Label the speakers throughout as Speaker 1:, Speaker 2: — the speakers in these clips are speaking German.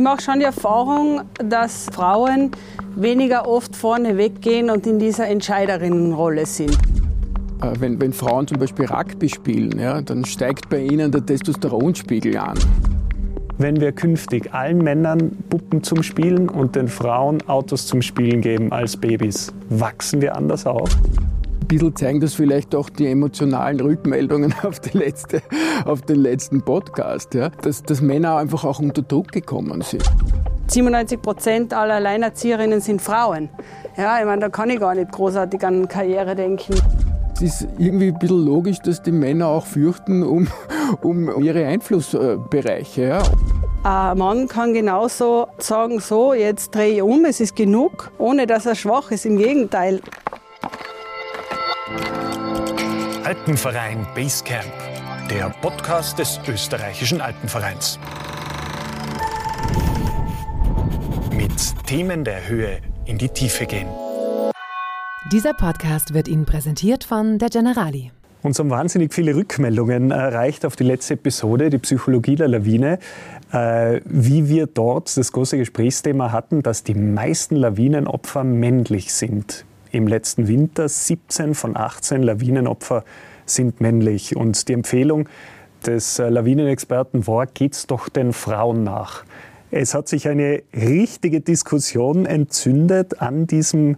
Speaker 1: ich mache schon die Erfahrung, dass Frauen weniger oft vorne weggehen und in dieser Entscheiderinnenrolle sind.
Speaker 2: Äh, wenn, wenn Frauen zum Beispiel Rugby spielen, ja, dann steigt bei ihnen der Testosteronspiegel an.
Speaker 3: Wenn wir künftig allen Männern Puppen zum Spielen und den Frauen Autos zum Spielen geben als Babys, wachsen wir anders auf?
Speaker 2: Ein bisschen zeigen das vielleicht auch die emotionalen Rückmeldungen auf, die letzte, auf den letzten Podcast, ja, dass, dass Männer einfach auch unter Druck gekommen sind.
Speaker 1: 97 Prozent aller Alleinerzieherinnen sind Frauen. Ja, ich meine, da kann ich gar nicht großartig an Karriere denken.
Speaker 2: Es ist irgendwie ein bisschen logisch, dass die Männer auch fürchten um, um ihre Einflussbereiche. Ja.
Speaker 1: Ein Mann kann genauso sagen, so, jetzt drehe ich um, es ist genug, ohne dass er schwach ist, im Gegenteil.
Speaker 4: Alpenverein Basecamp, der Podcast des österreichischen Alpenvereins. Mit Themen der Höhe in die Tiefe gehen.
Speaker 5: Dieser Podcast wird Ihnen präsentiert von der Generali.
Speaker 3: Uns haben wahnsinnig viele Rückmeldungen erreicht auf die letzte Episode, die Psychologie der Lawine, äh, wie wir dort das große Gesprächsthema hatten, dass die meisten Lawinenopfer männlich sind. Im letzten Winter 17 von 18 Lawinenopfer sind männlich. Und die Empfehlung des äh, Lawinenexperten war, geht's doch den Frauen nach. Es hat sich eine richtige Diskussion entzündet an diesem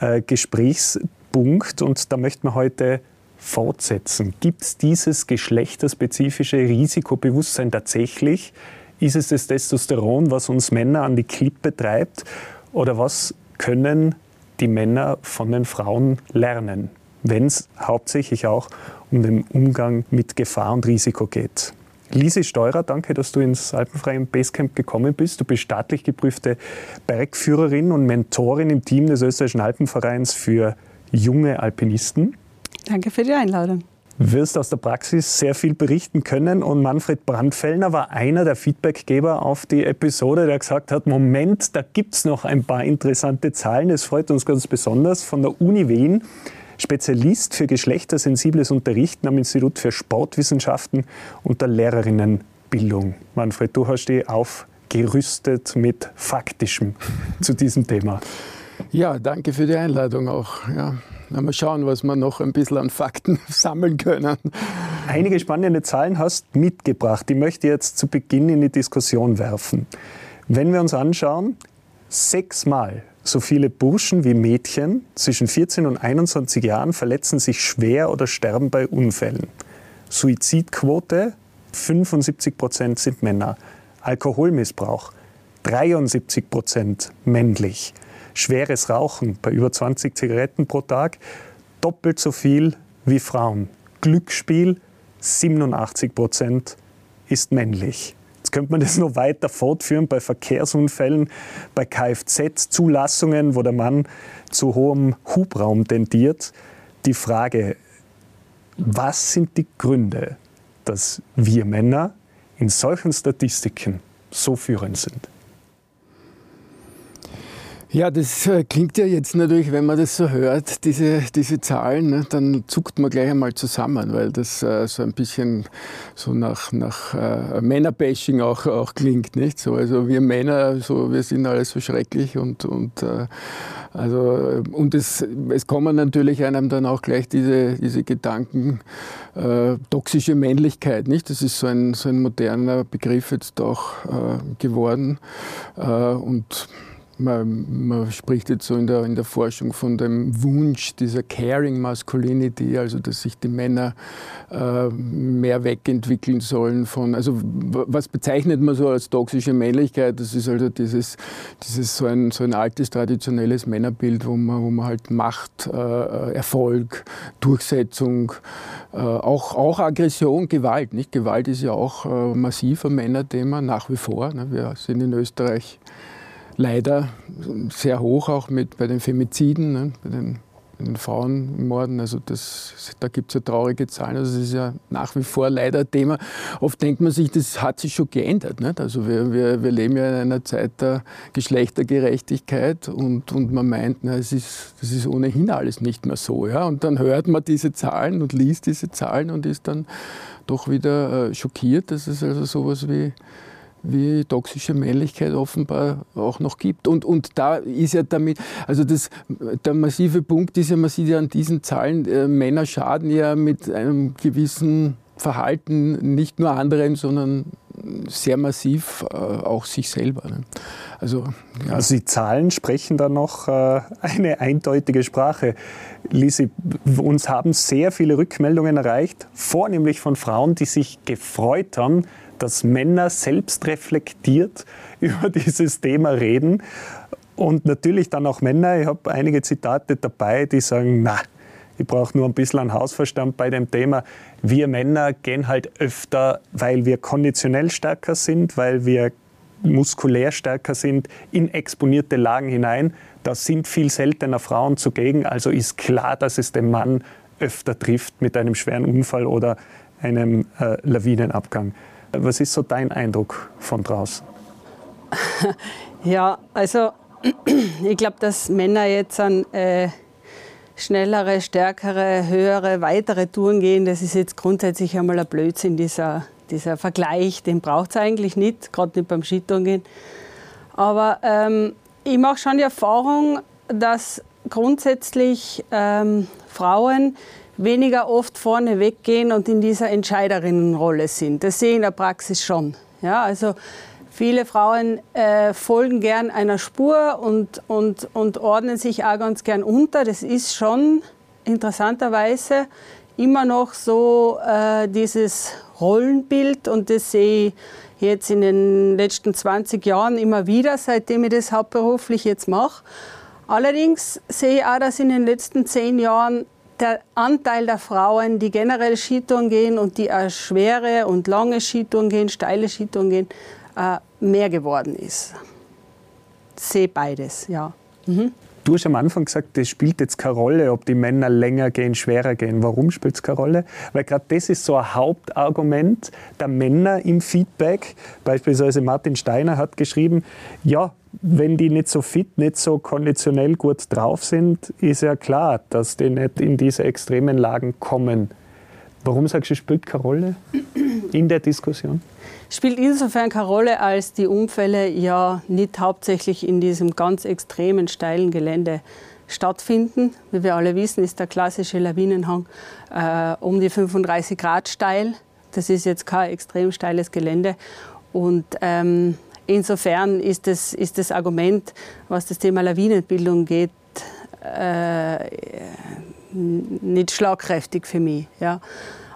Speaker 3: äh, Gesprächspunkt und da möchten wir heute fortsetzen. Gibt es dieses geschlechterspezifische Risikobewusstsein tatsächlich? Ist es das Testosteron, was uns Männer an die Klippe treibt? Oder was können die Männer von den Frauen lernen, wenn es hauptsächlich auch um den Umgang mit Gefahr und Risiko geht? Lisi Steurer, danke, dass du ins Alpenfreien Basecamp gekommen bist. Du bist staatlich geprüfte Bergführerin und Mentorin im Team des österreichischen Alpenvereins für junge Alpinisten.
Speaker 1: Danke für die Einladung.
Speaker 3: Wirst aus der Praxis sehr viel berichten können und Manfred Brandfellner war einer der Feedbackgeber auf die Episode, der gesagt hat, Moment, da gibt es noch ein paar interessante Zahlen. Es freut uns ganz besonders von der Uni Wien Spezialist für geschlechtersensibles Unterrichten am Institut für Sportwissenschaften und der Lehrerinnenbildung. Manfred, du hast dich aufgerüstet mit Faktischem zu diesem Thema.
Speaker 2: Ja, danke für die Einladung auch. Ja. Mal schauen, was wir noch ein bisschen an Fakten sammeln können.
Speaker 3: Einige spannende Zahlen hast mitgebracht. Die möchte ich jetzt zu Beginn in die Diskussion werfen. Wenn wir uns anschauen, sechsmal so viele Burschen wie Mädchen zwischen 14 und 21 Jahren verletzen sich schwer oder sterben bei Unfällen. Suizidquote 75 Prozent sind Männer. Alkoholmissbrauch 73 Prozent männlich. Schweres Rauchen bei über 20 Zigaretten pro Tag doppelt so viel wie Frauen. Glücksspiel 87 Prozent ist männlich. Jetzt könnte man das noch weiter fortführen bei Verkehrsunfällen, bei Kfz-Zulassungen, wo der Mann zu hohem Hubraum tendiert. Die Frage, was sind die Gründe, dass wir Männer in solchen Statistiken so führend sind?
Speaker 2: Ja, das äh, klingt ja jetzt natürlich, wenn man das so hört, diese, diese Zahlen, ne, dann zuckt man gleich einmal zusammen, weil das äh, so ein bisschen so nach, nach äh, Männerbashing auch, auch klingt, nicht? So, also wir Männer, so, wir sind alles so schrecklich und, und äh, also, und es, es kommen natürlich einem dann auch gleich diese, diese Gedanken, äh, toxische Männlichkeit, nicht? Das ist so ein, so ein moderner Begriff jetzt auch äh, geworden. Äh, und man, man, spricht jetzt so in der, in der Forschung von dem Wunsch dieser Caring Masculinity, also dass sich die Männer äh, mehr wegentwickeln sollen von, also was bezeichnet man so als toxische Männlichkeit? Das ist also dieses, dieses so, ein, so ein altes traditionelles Männerbild, wo man, wo man halt Macht, äh, Erfolg, Durchsetzung, äh, auch, auch Aggression, Gewalt. Nicht? Gewalt ist ja auch äh, massiv ein Männerthema nach wie vor. Ne? Wir sind in Österreich leider sehr hoch auch mit, bei den Femiziden, ne, bei den, den Frauenmorden. Also das, da gibt es ja traurige Zahlen. Also das ist ja nach wie vor leider ein Thema. Oft denkt man sich, das hat sich schon geändert. Nicht? Also wir, wir, wir leben ja in einer Zeit der Geschlechtergerechtigkeit und, und man meint, na, es ist, das ist ohnehin alles nicht mehr so. Ja? Und dann hört man diese Zahlen und liest diese Zahlen und ist dann doch wieder äh, schockiert, dass es also sowas wie wie toxische Männlichkeit offenbar auch noch gibt. Und, und da ist ja damit, also das, der massive Punkt ist ja, man sieht ja an diesen Zahlen, äh, Männer schaden ja mit einem gewissen Verhalten nicht nur anderen, sondern sehr massiv äh, auch sich selber. Ne?
Speaker 3: Also, ja. also die Zahlen sprechen da noch äh, eine eindeutige Sprache. Lisi, uns haben sehr viele Rückmeldungen erreicht, vornehmlich von Frauen, die sich gefreut haben, dass Männer selbst reflektiert über dieses Thema reden. Und natürlich dann auch Männer. Ich habe einige Zitate dabei, die sagen, na, ich brauche nur ein bisschen einen Hausverstand bei dem Thema. Wir Männer gehen halt öfter, weil wir konditionell stärker sind, weil wir muskulär stärker sind, in exponierte Lagen hinein. Da sind viel seltener Frauen zugegen. Also ist klar, dass es den Mann öfter trifft mit einem schweren Unfall oder einem äh, Lawinenabgang. Was ist so dein Eindruck von draußen?
Speaker 1: Ja, also ich glaube, dass Männer jetzt an äh, schnellere, stärkere, höhere, weitere Touren gehen, das ist jetzt grundsätzlich einmal ein Blödsinn, dieser, dieser Vergleich. Den braucht es eigentlich nicht, gerade nicht beim Skitouren Aber ähm, ich mache schon die Erfahrung, dass grundsätzlich ähm, Frauen weniger oft vorne weggehen und in dieser Entscheiderinnenrolle sind. Das sehe ich in der Praxis schon. Ja, also viele Frauen äh, folgen gern einer Spur und, und, und ordnen sich auch ganz gern unter. Das ist schon interessanterweise immer noch so äh, dieses Rollenbild und das sehe ich jetzt in den letzten 20 Jahren immer wieder, seitdem ich das hauptberuflich jetzt mache. Allerdings sehe ich auch, dass in den letzten zehn Jahren der Anteil der Frauen, die generell Skitouren gehen und die auch schwere und lange Skitouren gehen, steile Skitouren gehen, äh, mehr geworden ist. Sehe beides, ja. Mhm.
Speaker 3: Du hast am Anfang gesagt, das spielt jetzt keine Rolle, ob die Männer länger gehen, schwerer gehen. Warum spielt es keine Rolle? Weil gerade das ist so ein Hauptargument der Männer im Feedback. Beispielsweise Martin Steiner hat geschrieben, ja, wenn die nicht so fit, nicht so konditionell gut drauf sind, ist ja klar, dass die nicht in diese extremen Lagen kommen. Warum sagst du, spielt keine Rolle in der Diskussion?
Speaker 1: Spielt insofern keine Rolle, als die Unfälle ja nicht hauptsächlich in diesem ganz extremen steilen Gelände stattfinden. Wie wir alle wissen, ist der klassische Lawinenhang äh, um die 35 Grad steil. Das ist jetzt kein extrem steiles Gelände. Und ähm, insofern ist das, ist das Argument, was das Thema Lawinenbildung geht, äh, nicht schlagkräftig für mich. Ja.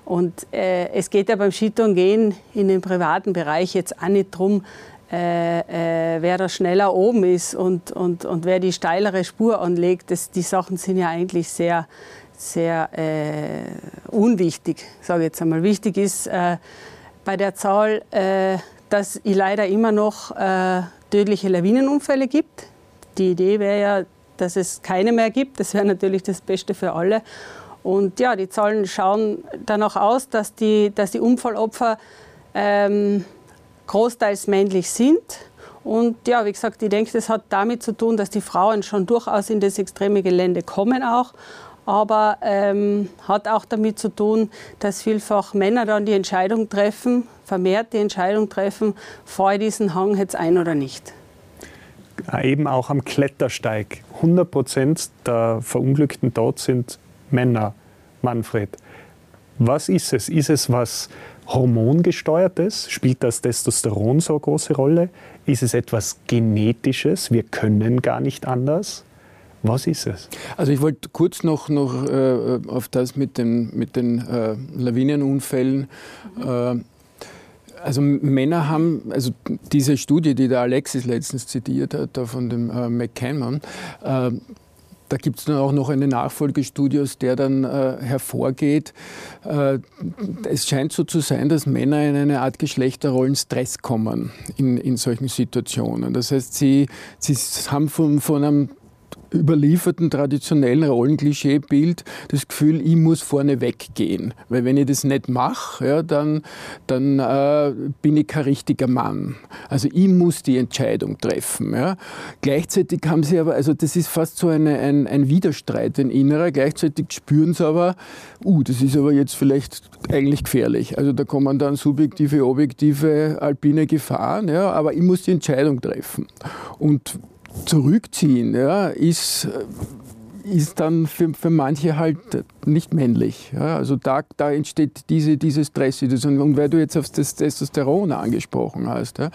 Speaker 1: Und äh, es geht ja beim Skitouren gehen in den privaten Bereich jetzt auch nicht darum, äh, äh, wer da schneller oben ist und, und, und wer die steilere Spur anlegt. Das, die Sachen sind ja eigentlich sehr, sehr äh, unwichtig, sage ich jetzt einmal. Wichtig ist äh, bei der Zahl, äh, dass es leider immer noch tödliche Lawinenunfälle gibt. Die Idee wäre ja, dass es keine mehr gibt. Das wäre natürlich das Beste für alle. Und ja, die Zahlen schauen danach aus, dass die, dass die Unfallopfer ähm, großteils männlich sind. Und ja, wie gesagt, ich denke, das hat damit zu tun, dass die Frauen schon durchaus in das extreme Gelände kommen auch. Aber ähm, hat auch damit zu tun, dass vielfach Männer dann die Entscheidung treffen, vermehrt die Entscheidung treffen, fahre ich diesen Hang jetzt ein oder nicht.
Speaker 3: Eben auch am Klettersteig. 100 Prozent der Verunglückten dort sind Männer, Manfred. Was ist es? Ist es was hormongesteuertes? Spielt das Testosteron so eine große Rolle? Ist es etwas Genetisches? Wir können gar nicht anders? Was ist es?
Speaker 2: Also ich wollte kurz noch, noch äh, auf das mit den, mit den äh, Lawinenunfällen. Äh, also Männer haben, also diese Studie, die der Alexis letztens zitiert hat, da von dem äh, McCammon, äh, da gibt es dann auch noch eine Nachfolgestudie, aus der dann äh, hervorgeht, äh, es scheint so zu sein, dass Männer in eine Art Geschlechterrollenstress kommen in, in solchen Situationen. Das heißt, sie, sie haben von, von einem überlieferten traditionellen Rollenklischeebild das Gefühl, ich muss vorne weggehen. Weil wenn ich das nicht mache, ja, dann, dann äh, bin ich kein richtiger Mann. Also ich muss die Entscheidung treffen. Ja. Gleichzeitig haben sie aber, also das ist fast so eine, ein, ein Widerstreit, ein innerer. Gleichzeitig spüren sie aber, uh, das ist aber jetzt vielleicht eigentlich gefährlich. Also da kommen dann subjektive, objektive, alpine Gefahren. Ja, aber ich muss die Entscheidung treffen. Und zurückziehen, ja, ist, ist dann für, für manche halt nicht männlich. Ja. Also da, da entsteht diese, diese Stresssituation. Und weil du jetzt auf das Testosteron angesprochen hast, ja,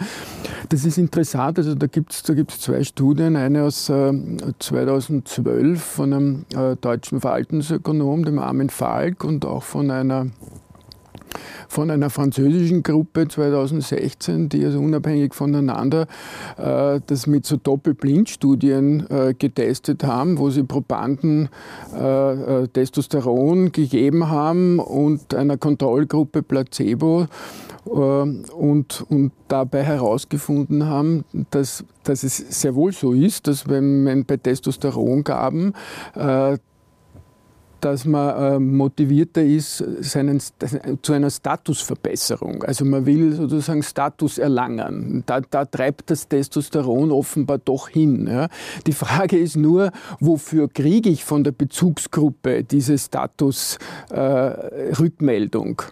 Speaker 2: das ist interessant. Also da gibt es da gibt's zwei Studien, eine aus äh, 2012 von einem äh, deutschen Verhaltensökonom, dem Armin Falk, und auch von einer von einer französischen Gruppe 2016, die also unabhängig voneinander äh, das mit so Doppelblindstudien äh, getestet haben, wo sie Probanden äh, äh Testosteron gegeben haben und einer Kontrollgruppe Placebo äh, und, und dabei herausgefunden haben, dass, dass es sehr wohl so ist, dass wenn man bei Testosterongaben äh, dass man äh, motivierter ist seinen, zu einer Statusverbesserung. Also man will sozusagen Status erlangen. Da, da treibt das Testosteron offenbar doch hin. Ja. Die Frage ist nur, wofür kriege ich von der Bezugsgruppe diese Statusrückmeldung? Äh,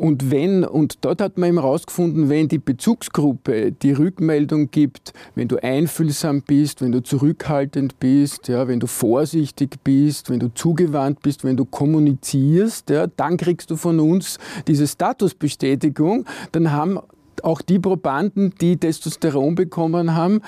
Speaker 2: und wenn, und dort hat man eben herausgefunden, wenn die Bezugsgruppe die Rückmeldung gibt, wenn du einfühlsam bist, wenn du zurückhaltend bist, ja, wenn du vorsichtig bist, wenn du zugewandt bist, wenn du kommunizierst, ja, dann kriegst du von uns diese Statusbestätigung. Dann haben auch die Probanden, die Testosteron bekommen haben,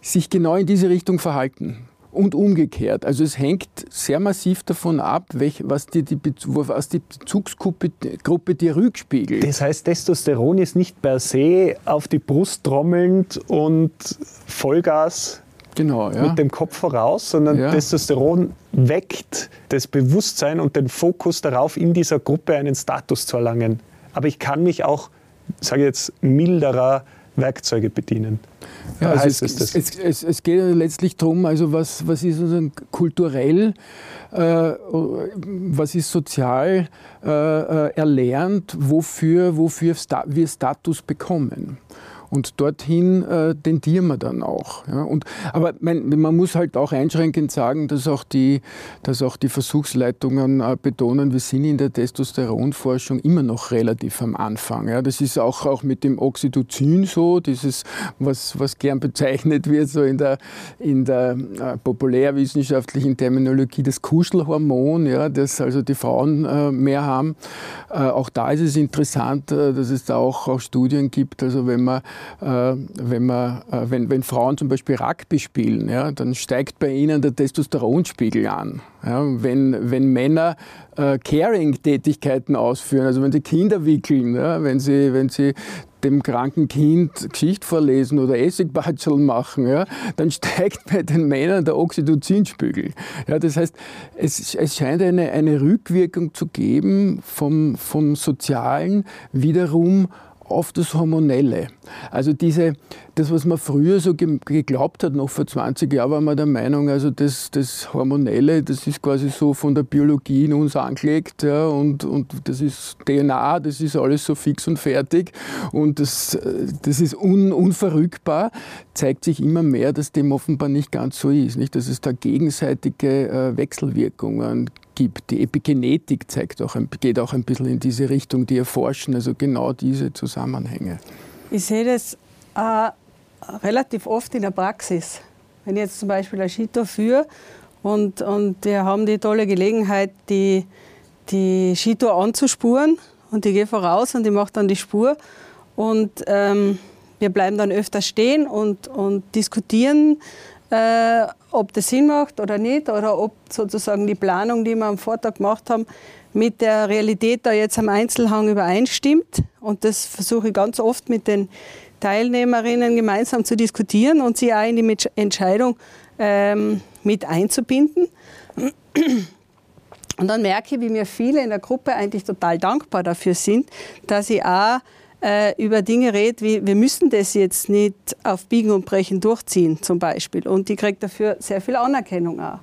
Speaker 2: sich genau in diese Richtung verhalten und umgekehrt. Also es hängt sehr massiv davon ab, welch, was, die, die, was die Bezugsgruppe Gruppe dir rückspiegelt.
Speaker 3: Das heißt, Testosteron ist nicht per se auf die Brust trommelnd und Vollgas Genau, ja. mit dem Kopf voraus, sondern ja. Testosteron weckt das Bewusstsein und den Fokus darauf, in dieser Gruppe einen Status zu erlangen. Aber ich kann mich auch, sage ich jetzt, milderer Werkzeuge bedienen.
Speaker 2: Ja, also es, es, es, es, geht letztlich darum, also was, was ist sozusagen kulturell, äh, was ist sozial äh, äh erlernt, wofür, wofür wir Status bekommen. Und dorthin äh, tendieren wir dann auch. Ja. Und, aber mein, man muss halt auch einschränkend sagen, dass auch die, dass auch die Versuchsleitungen äh, betonen, wir sind in der Testosteronforschung immer noch relativ am Anfang. Ja. Das ist auch, auch mit dem Oxytocin so, dieses, was, was gern bezeichnet wird, so in der, in der äh, populärwissenschaftlichen Terminologie, das Kuschelhormon, ja, das also die Frauen äh, mehr haben. Äh, auch da ist es interessant, äh, dass es da auch, auch Studien gibt, also wenn man wenn, man, äh, wenn, wenn Frauen zum Beispiel Rugby spielen, ja, dann steigt bei ihnen der Testosteronspiegel an. Ja, wenn, wenn Männer äh, Caring-Tätigkeiten ausführen, also wenn sie Kinder wickeln, ja, wenn, sie, wenn sie dem kranken Kind Geschichte vorlesen oder Essigbatscheln machen, ja, dann steigt bei den Männern der Oxytocinspiegel. Ja, das heißt, es, es scheint eine, eine Rückwirkung zu geben vom, vom Sozialen wiederum auf das Hormonelle. Also diese, das, was man früher so geglaubt hat, noch vor 20 Jahren war man der Meinung, also das, das Hormonelle, das ist quasi so von der Biologie in uns angelegt ja, und, und das ist DNA, das ist alles so fix und fertig und das, das ist un, unverrückbar, zeigt sich immer mehr, dass dem offenbar nicht ganz so ist, nicht? dass es da gegenseitige äh, Wechselwirkungen gibt. Die Epigenetik zeigt auch, geht auch ein bisschen in diese Richtung, die erforschen also genau diese Zusammenhänge.
Speaker 1: Ich sehe das äh, relativ oft in der Praxis. Wenn ich jetzt zum Beispiel ein Skitour führe und, und wir haben die tolle Gelegenheit, die, die Skitour anzuspuren und ich gehe voraus und ich mache dann die Spur und ähm, wir bleiben dann öfter stehen und, und diskutieren äh, ob das Sinn macht oder nicht, oder ob sozusagen die Planung, die wir am Vortag gemacht haben, mit der Realität da jetzt am Einzelhang übereinstimmt. Und das versuche ich ganz oft mit den Teilnehmerinnen gemeinsam zu diskutieren und sie auch in die Entscheidung ähm, mit einzubinden. Und dann merke ich, wie mir viele in der Gruppe eigentlich total dankbar dafür sind, dass ich auch äh, über Dinge redet, wie wir müssen das jetzt nicht auf Biegen und Brechen durchziehen zum Beispiel. Und die kriegt dafür sehr viel Anerkennung auch.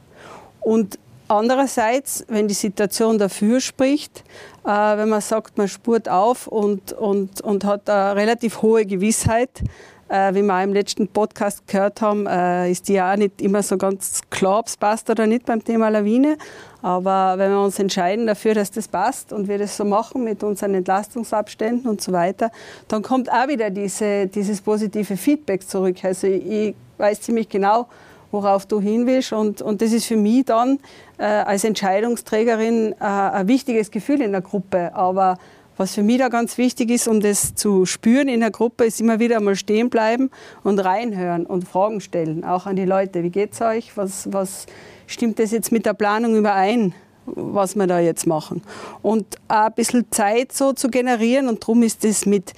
Speaker 1: Und andererseits, wenn die Situation dafür spricht, äh, wenn man sagt, man spurt auf und, und, und hat eine relativ hohe Gewissheit, äh, wie wir auch im letzten Podcast gehört haben, äh, ist die ja auch nicht immer so ganz klar, ob es passt oder nicht beim Thema Lawine. Aber wenn wir uns entscheiden dafür, dass das passt und wir das so machen mit unseren Entlastungsabständen und so weiter, dann kommt auch wieder diese, dieses positive Feedback zurück. Also ich weiß ziemlich genau, worauf du hin willst. Und, und das ist für mich dann äh, als Entscheidungsträgerin äh, ein wichtiges Gefühl in der Gruppe. Aber was für mich da ganz wichtig ist, um das zu spüren in der Gruppe, ist immer wieder mal stehen bleiben und reinhören und Fragen stellen, auch an die Leute. Wie geht's euch? Was, was stimmt das jetzt mit der Planung überein? was wir da jetzt machen. Und auch ein bisschen Zeit so zu generieren. Und darum ist das mit,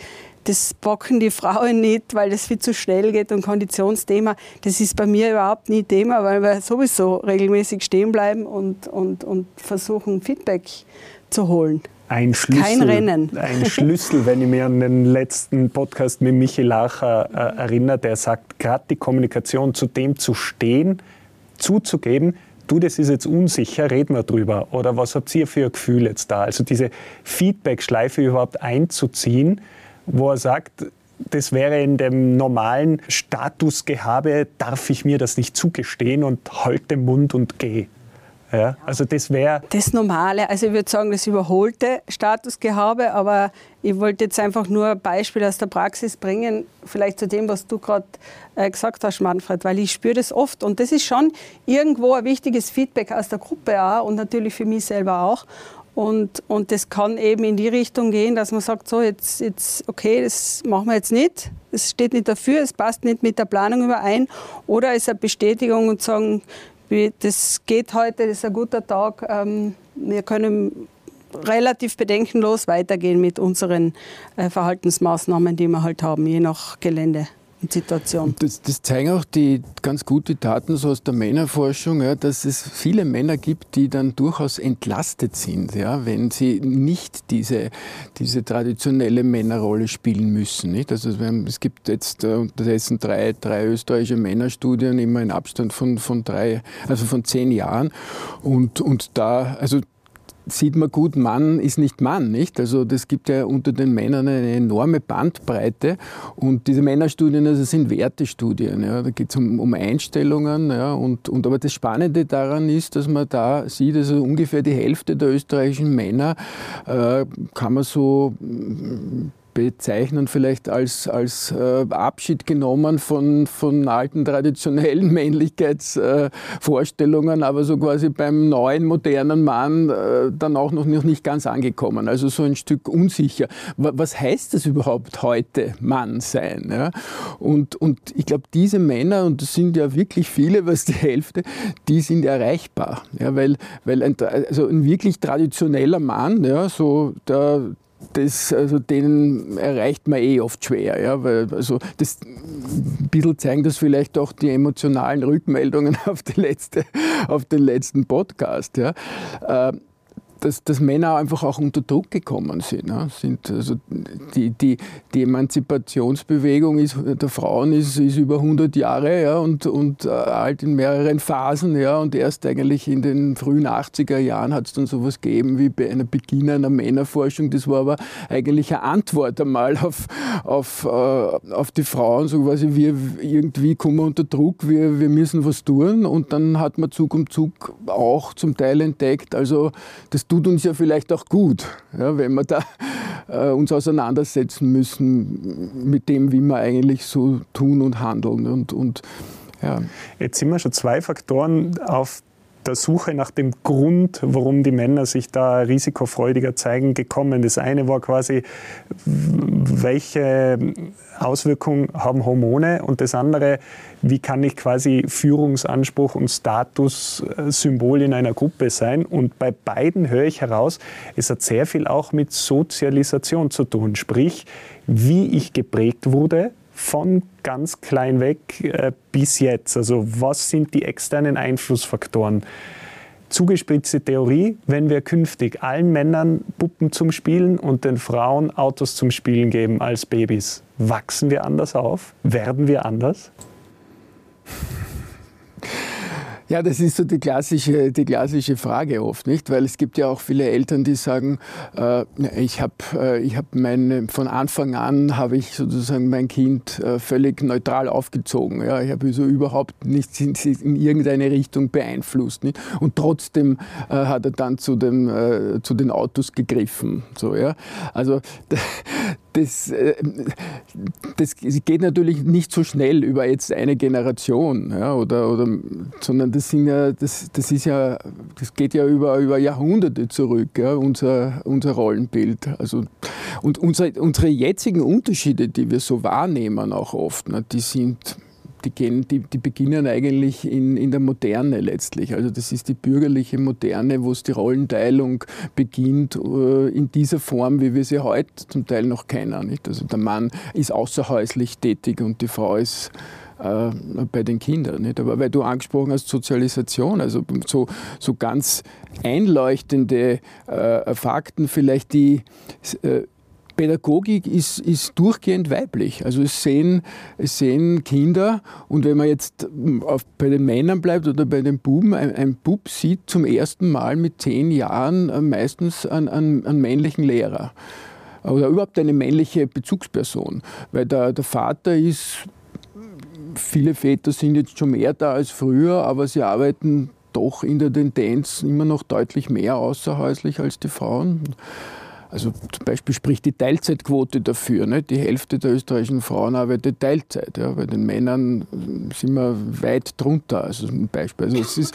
Speaker 1: das bocken die Frauen nicht, weil das viel zu schnell geht und Konditionsthema, das ist bei mir überhaupt nie Thema, weil wir sowieso regelmäßig stehen bleiben und, und, und versuchen, Feedback zu holen
Speaker 3: ein Schlüssel,
Speaker 1: Kein Rennen.
Speaker 3: ein Schlüssel, wenn ich mir an den letzten Podcast mit Michi Lacher äh, erinnere, der sagt, gerade die Kommunikation zu dem zu stehen, zuzugeben, du, das ist jetzt unsicher, reden wir drüber. Oder was habt ihr für ein Gefühl jetzt da? Also diese Feedback-Schleife überhaupt einzuziehen, wo er sagt, das wäre in dem normalen Statusgehabe, darf ich mir das nicht zugestehen und halt den Mund und gehe. Ja, also das wäre.
Speaker 1: Das Normale, also ich würde sagen, das überholte Statusgehabe, aber ich wollte jetzt einfach nur ein Beispiel aus der Praxis bringen, vielleicht zu dem, was du gerade äh, gesagt hast, Manfred, weil ich spüre das oft und das ist schon irgendwo ein wichtiges Feedback aus der Gruppe auch und natürlich für mich selber auch. Und, und das kann eben in die Richtung gehen, dass man sagt, so jetzt, jetzt okay, das machen wir jetzt nicht, es steht nicht dafür, es passt nicht mit der Planung überein. Oder es ist eine Bestätigung und sagen, das geht heute, das ist ein guter Tag. Ähm, wir können relativ bedenkenlos weitergehen mit unseren äh, Verhaltensmaßnahmen, die wir halt haben, je nach Gelände. Situation.
Speaker 2: Das, das, zeigen auch die ganz gute Daten so aus der Männerforschung, ja, dass es viele Männer gibt, die dann durchaus entlastet sind, ja, wenn sie nicht diese, diese traditionelle Männerrolle spielen müssen. Nicht? Also haben, es gibt jetzt äh, unterdessen drei, drei österreichische Männerstudien, immer in Abstand von, von drei, also von zehn Jahren. Und, und da, also sieht man gut, Mann ist nicht Mann, nicht? Also das gibt ja unter den Männern eine enorme Bandbreite. Und diese Männerstudien, also sind Wertestudien, ja, da geht es um, um, Einstellungen, ja, und, und aber das Spannende daran ist, dass man da sieht, also ungefähr die Hälfte der österreichischen Männer äh, kann man so bezeichnen, vielleicht als, als äh, Abschied genommen von, von alten traditionellen Männlichkeitsvorstellungen, äh, aber so quasi beim neuen, modernen Mann äh, dann auch noch nicht ganz angekommen. Also so ein Stück unsicher. Was heißt das überhaupt heute, Mann sein? Ja? Und, und ich glaube, diese Männer, und das sind ja wirklich viele, was die Hälfte, die sind erreichbar. Ja? Weil, weil ein, also ein wirklich traditioneller Mann, ja, so der, das, also den erreicht man eh oft schwer. Ja, weil, also das, ein bisschen zeigen das vielleicht auch die emotionalen Rückmeldungen auf, die letzte, auf den letzten Podcast. Ja. Äh, dass, dass Männer einfach auch unter Druck gekommen sind. Ja. sind also die, die, die Emanzipationsbewegung ist, der Frauen ist, ist über 100 Jahre ja, und, und äh, alt in mehreren Phasen. Ja, und erst eigentlich in den frühen 80er Jahren hat es dann sowas gegeben wie bei einer Beginn einer Männerforschung. Das war aber eigentlich eine Antwort einmal auf, auf, äh, auf die Frauen. So quasi, wir irgendwie kommen unter Druck, wir, wir müssen was tun. Und dann hat man Zug um Zug auch zum Teil entdeckt, also das tut uns ja vielleicht auch gut, ja, wenn wir da äh, uns auseinandersetzen müssen mit dem, wie wir eigentlich so tun und handeln. Und, und,
Speaker 3: ja. Jetzt sind wir schon zwei Faktoren auf der Suche nach dem Grund, warum die Männer sich da risikofreudiger zeigen, gekommen. Das eine war quasi, welche Auswirkungen haben Hormone und das andere, wie kann ich quasi Führungsanspruch und Statussymbol in einer Gruppe sein. Und bei beiden höre ich heraus, es hat sehr viel auch mit Sozialisation zu tun, sprich, wie ich geprägt wurde, von ganz klein weg äh, bis jetzt? Also was sind die externen Einflussfaktoren, zugespitzte Theorie, wenn wir künftig allen Männern Puppen zum Spielen und den Frauen Autos zum Spielen geben als Babys, wachsen wir anders auf? Werden wir anders?
Speaker 2: Ja, das ist so die klassische, die klassische Frage oft, nicht? Weil es gibt ja auch viele Eltern, die sagen, äh, ich habe äh, ich hab von Anfang an habe ich sozusagen mein Kind äh, völlig neutral aufgezogen. Ja? Ich habe so überhaupt nichts in, in, irgendeine Richtung beeinflusst. Nicht? Und trotzdem äh, hat er dann zu, dem, äh, zu den Autos gegriffen. So, ja? Also das, äh, das geht natürlich nicht so schnell über jetzt eine Generation, ja, oder, oder, sondern das, sind ja, das, das, ist ja, das geht ja über, über Jahrhunderte zurück, ja, unser, unser Rollenbild. Also, und unsere, unsere jetzigen Unterschiede, die wir so wahrnehmen, auch oft, ne, die sind die, gehen, die, die beginnen eigentlich in, in der Moderne letztlich. Also das ist die bürgerliche Moderne, wo es die Rollenteilung beginnt äh, in dieser Form, wie wir sie heute zum Teil noch kennen. Nicht? Also der Mann ist außerhäuslich tätig und die Frau ist äh, bei den Kindern. Nicht? Aber weil du angesprochen hast, Sozialisation, also so, so ganz einleuchtende äh, Fakten vielleicht, die äh, Pädagogik ist, ist durchgehend weiblich. Also es sehen, es sehen Kinder und wenn man jetzt hm, auf, bei den Männern bleibt oder bei den Buben, ein, ein Bub sieht zum ersten Mal mit zehn Jahren äh, meistens einen, einen, einen männlichen Lehrer oder überhaupt eine männliche Bezugsperson, weil der, der Vater ist, viele Väter sind jetzt schon mehr da als früher, aber sie arbeiten doch in der Tendenz immer noch deutlich mehr außerhäuslich als die Frauen. Also zum Beispiel spricht die Teilzeitquote dafür. Ne? Die Hälfte der österreichischen Frauen arbeitet Teilzeit. Ja? Bei den Männern sind wir weit drunter. Also ein Beispiel. Also es ist,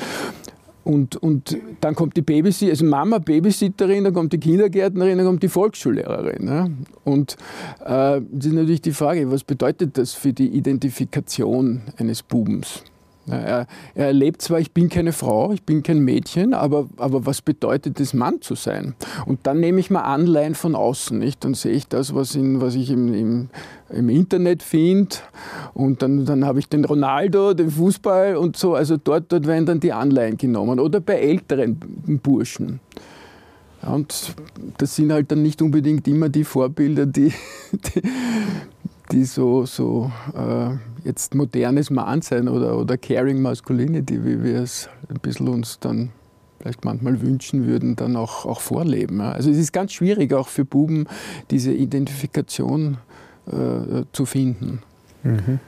Speaker 2: und, und dann kommt die Babysitterin, also Mama Babysitterin, dann kommt die Kindergärtnerin, dann kommt die Volksschullehrerin. Ne? Und äh, das ist natürlich die Frage, was bedeutet das für die Identifikation eines Bubens? Er, er erlebt zwar, ich bin keine Frau, ich bin kein Mädchen, aber, aber was bedeutet es, Mann zu sein? Und dann nehme ich mal Anleihen von außen. Nicht? Dann sehe ich das, was, in, was ich im, im, im Internet finde. Und dann, dann habe ich den Ronaldo, den Fußball und so. Also dort, dort werden dann die Anleihen genommen. Oder bei älteren Burschen. Und das sind halt dann nicht unbedingt immer die Vorbilder, die, die, die so, so äh, jetzt modernes Mannsein oder, oder Caring Masculinity, wie wir es ein bisschen uns dann vielleicht manchmal wünschen würden, dann auch, auch vorleben. Also es ist ganz schwierig auch für Buben diese Identifikation äh, zu finden.
Speaker 3: Mhm.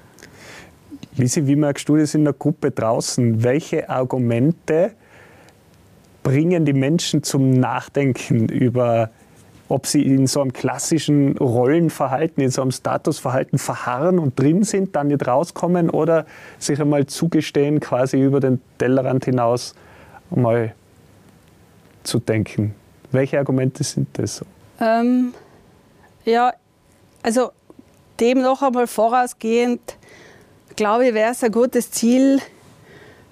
Speaker 3: Lisi, wie merkst du das in der Gruppe draußen? Welche Argumente bringen die Menschen zum Nachdenken über ob sie in so einem klassischen Rollenverhalten, in so einem Statusverhalten verharren und drin sind, dann nicht rauskommen oder sich einmal zugestehen, quasi über den Tellerrand hinaus mal zu denken. Welche Argumente sind das?
Speaker 1: Ähm, ja, also dem noch einmal vorausgehend, glaube ich, wäre es ein gutes Ziel,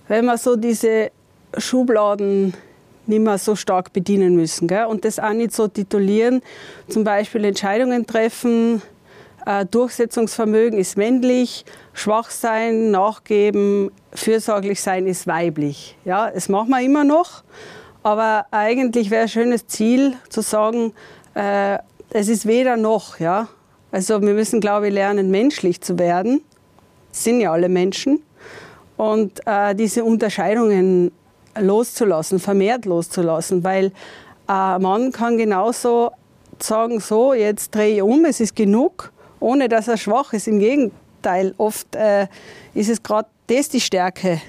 Speaker 1: wenn man so diese Schubladen nicht mehr so stark bedienen müssen. Gell? Und das auch nicht so titulieren, zum Beispiel Entscheidungen treffen, äh, Durchsetzungsvermögen ist männlich, schwach sein, nachgeben, fürsorglich sein ist weiblich. Ja, das machen wir immer noch, aber eigentlich wäre ein schönes Ziel zu sagen, äh, es ist weder noch. Ja? Also wir müssen, glaube ich, lernen, menschlich zu werden. Das sind ja alle Menschen. Und äh, diese Unterscheidungen loszulassen, vermehrt loszulassen, weil ein Mann kann genauso sagen, so, jetzt drehe ich um, es ist genug, ohne dass er schwach ist. Im Gegenteil, oft äh, ist es gerade das die Stärke,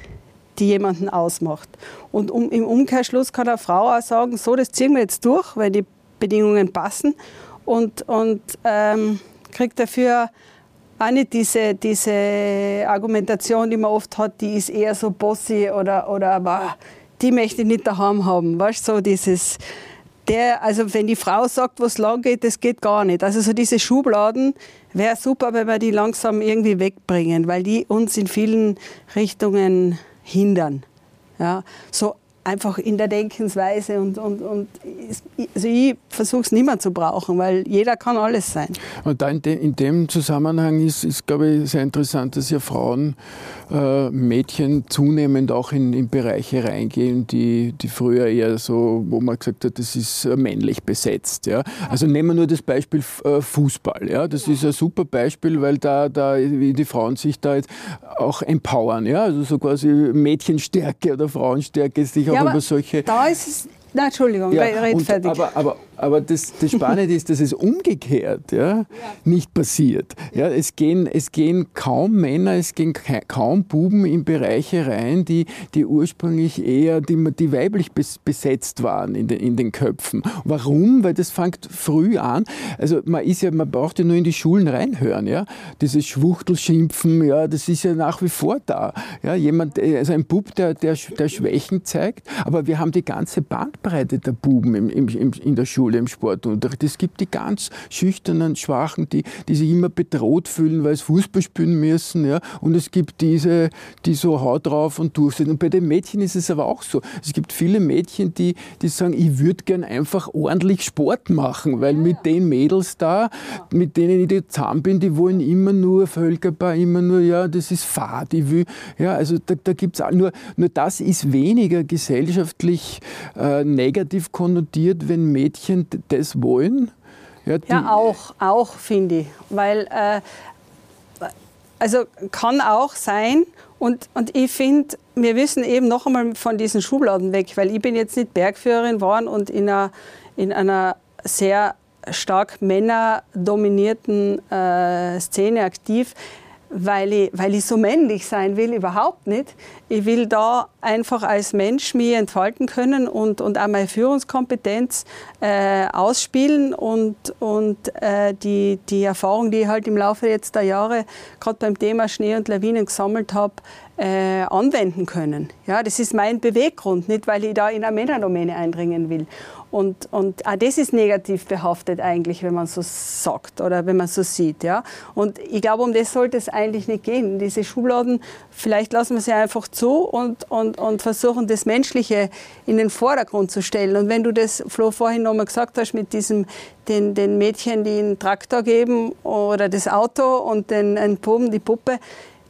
Speaker 1: die jemanden ausmacht. Und um, im Umkehrschluss kann eine Frau auch sagen, so, das ziehen wir jetzt durch, weil die Bedingungen passen und, und ähm, kriegt dafür auch nicht diese, diese Argumentation, die man oft hat, die ist eher so bossy oder, oder die möchte ich nicht daheim haben. Weißt du, so dieses, der, also wenn die Frau sagt, was lang geht, das geht gar nicht. Also so diese Schubladen wäre super, wenn wir die langsam irgendwie wegbringen, weil die uns in vielen Richtungen hindern. Ja, so einfach in der Denkensweise und, und, und also ich versuche es nicht mehr zu brauchen, weil jeder kann alles sein.
Speaker 2: Und da in, de, in dem Zusammenhang ist, ist, glaube ich, sehr interessant, dass ja Frauen, äh, Mädchen zunehmend auch in, in Bereiche reingehen, die, die früher eher so, wo man gesagt hat, das ist äh, männlich besetzt. Ja? Also nehmen wir nur das Beispiel äh, Fußball. Ja? Das ist ein super Beispiel, weil da, da die Frauen sich da jetzt auch empowern. Ja? Also so quasi Mädchenstärke oder Frauenstärke sich auch ja, über solche.
Speaker 1: Da ist es Nein, Entschuldigung, ja, red fertig.
Speaker 2: Aber, aber, aber das, das Spannende ist, dass es umgekehrt ja, ja. nicht passiert. Ja, es, gehen, es gehen kaum Männer, es gehen kaum Buben in Bereiche rein, die, die ursprünglich eher die, die weiblich besetzt waren in den, in den Köpfen. Warum? Weil das fängt früh an. Also man ist ja, man braucht ja nur in die Schulen reinhören. Ja? Dieses Schwuchtelschimpfen, ja, das ist ja nach wie vor da. Ja? Jemand, also ein Bub, der, der, der Schwächen zeigt, aber wir haben die ganze Bandbreite der Buben im, im, in der Schule. Schule, im Sportunterricht. Es gibt die ganz schüchternen, schwachen, die, die sich immer bedroht fühlen, weil sie Fußball spielen müssen. Ja? Und es gibt diese, die so Haut drauf und durch sind. Und bei den Mädchen ist es aber auch so. Es gibt viele Mädchen, die, die sagen, ich würde gern einfach ordentlich Sport machen, weil mit den Mädels da, mit denen ich zusammen bin, die wollen immer nur Völkerball, immer nur, ja, das ist Fahrt. Ich will, ja, also da, da gibt es nur, nur das ist weniger gesellschaftlich äh, negativ konnotiert, wenn Mädchen Mädchen das wollen?
Speaker 1: Ja, ja auch, auch finde ich. Weil, äh, also kann auch sein, und, und ich finde, wir müssen eben noch einmal von diesen Schubladen weg, weil ich bin jetzt nicht Bergführerin geworden und in einer, in einer sehr stark männerdominierten äh, Szene aktiv weil ich, weil ich so männlich sein will, überhaupt nicht. Ich will da einfach als Mensch mich entfalten können und, und auch meine Führungskompetenz äh, ausspielen und, und äh, die, die Erfahrung, die ich halt im Laufe jetzt der Jahre gerade beim Thema Schnee und Lawinen gesammelt habe, äh, anwenden können. Ja, das ist mein Beweggrund, nicht weil ich da in eine Männerdomäne eindringen will. Und, und auch das ist negativ behaftet eigentlich, wenn man so sagt oder wenn man so sieht. Ja? Und ich glaube, um das sollte es eigentlich nicht gehen. Diese Schubladen, vielleicht lassen wir sie einfach zu und, und, und versuchen, das Menschliche in den Vordergrund zu stellen. Und wenn du das, Flo, vorhin nochmal gesagt hast, mit diesem, den, den Mädchen, die einen Traktor geben oder das Auto und den, den Buben, die Puppe,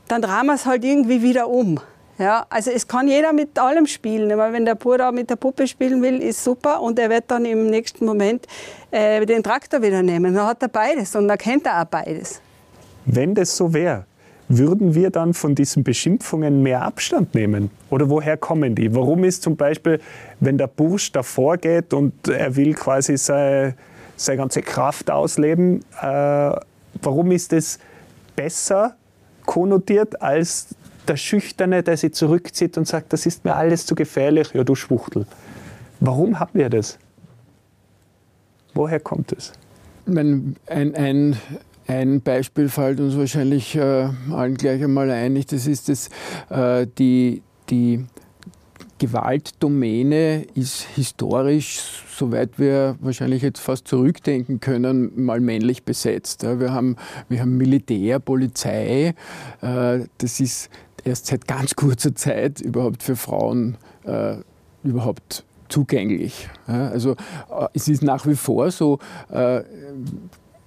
Speaker 1: dann drehen wir es halt irgendwie wieder um. Ja, also es kann jeder mit allem spielen. Meine, wenn der Bruder mit der Puppe spielen will, ist super und er wird dann im nächsten Moment äh, den Traktor wieder nehmen. Dann hat er beides und dann kennt er auch beides.
Speaker 3: Wenn das so wäre, würden wir dann von diesen Beschimpfungen mehr Abstand nehmen? Oder woher kommen die? Warum ist zum Beispiel, wenn der Bursch davor geht und er will quasi seine, seine ganze Kraft ausleben, äh, warum ist es besser konnotiert als der Schüchterne, der sich zurückzieht und sagt, das ist mir alles zu gefährlich, ja du Schwuchtel. Warum haben wir das? Woher kommt es?
Speaker 2: Ein, ein, ein Beispiel fällt uns wahrscheinlich äh, allen gleich einmal ein. Das ist das, äh, die, die Gewaltdomäne ist historisch, soweit wir wahrscheinlich jetzt fast zurückdenken können, mal männlich besetzt. Wir haben, wir haben Militär, Polizei. Äh, das ist erst seit ganz kurzer Zeit überhaupt für Frauen äh, überhaupt zugänglich. Also äh, es ist nach wie vor so,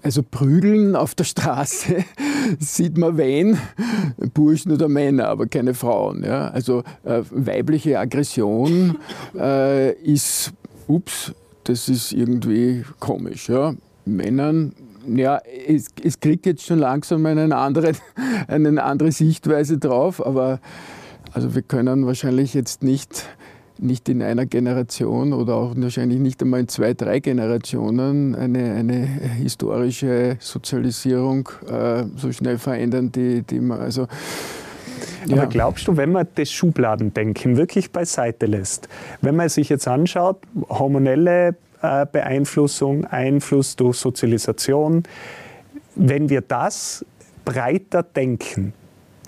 Speaker 2: also Prügeln auf der Straße sieht man wen, Burschen oder Männer, aber keine Frauen. Ja? Also äh, weibliche Aggression äh, ist, ups, das ist irgendwie komisch. Ja? Männern ja, es, es, kriegt jetzt schon langsam eine andere, eine andere Sichtweise drauf, aber also wir können wahrscheinlich jetzt nicht, nicht in einer Generation oder auch wahrscheinlich nicht einmal in zwei, drei Generationen eine, eine historische Sozialisierung äh, so schnell verändern, die, die man also
Speaker 3: ja. Aber glaubst du, wenn man das Schubladendenken wirklich beiseite lässt, wenn man sich jetzt anschaut, hormonelle äh, Beeinflussung, Einfluss durch Sozialisation. Wenn wir das breiter denken,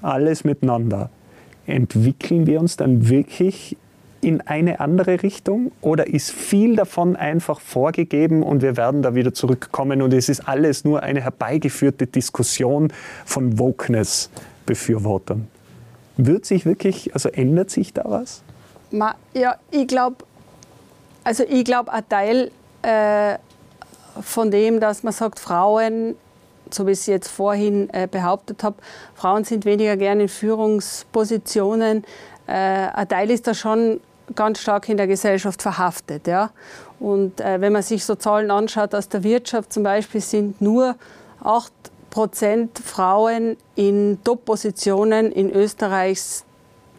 Speaker 3: alles miteinander, entwickeln wir uns dann wirklich in eine andere Richtung oder ist viel davon einfach vorgegeben und wir werden da wieder zurückkommen und es ist alles nur eine herbeigeführte Diskussion von Wokeness-Befürwortern? Wird sich wirklich, also ändert sich da was?
Speaker 1: Ja, ich glaube, also ich glaube, ein Teil äh, von dem, dass man sagt, Frauen, so wie ich es jetzt vorhin äh, behauptet habe, Frauen sind weniger gerne in Führungspositionen. Äh, ein Teil ist da schon ganz stark in der Gesellschaft verhaftet. Ja? Und äh, wenn man sich so Zahlen anschaut aus der Wirtschaft zum Beispiel, sind nur 8 Prozent Frauen in Top-Positionen in Österreichs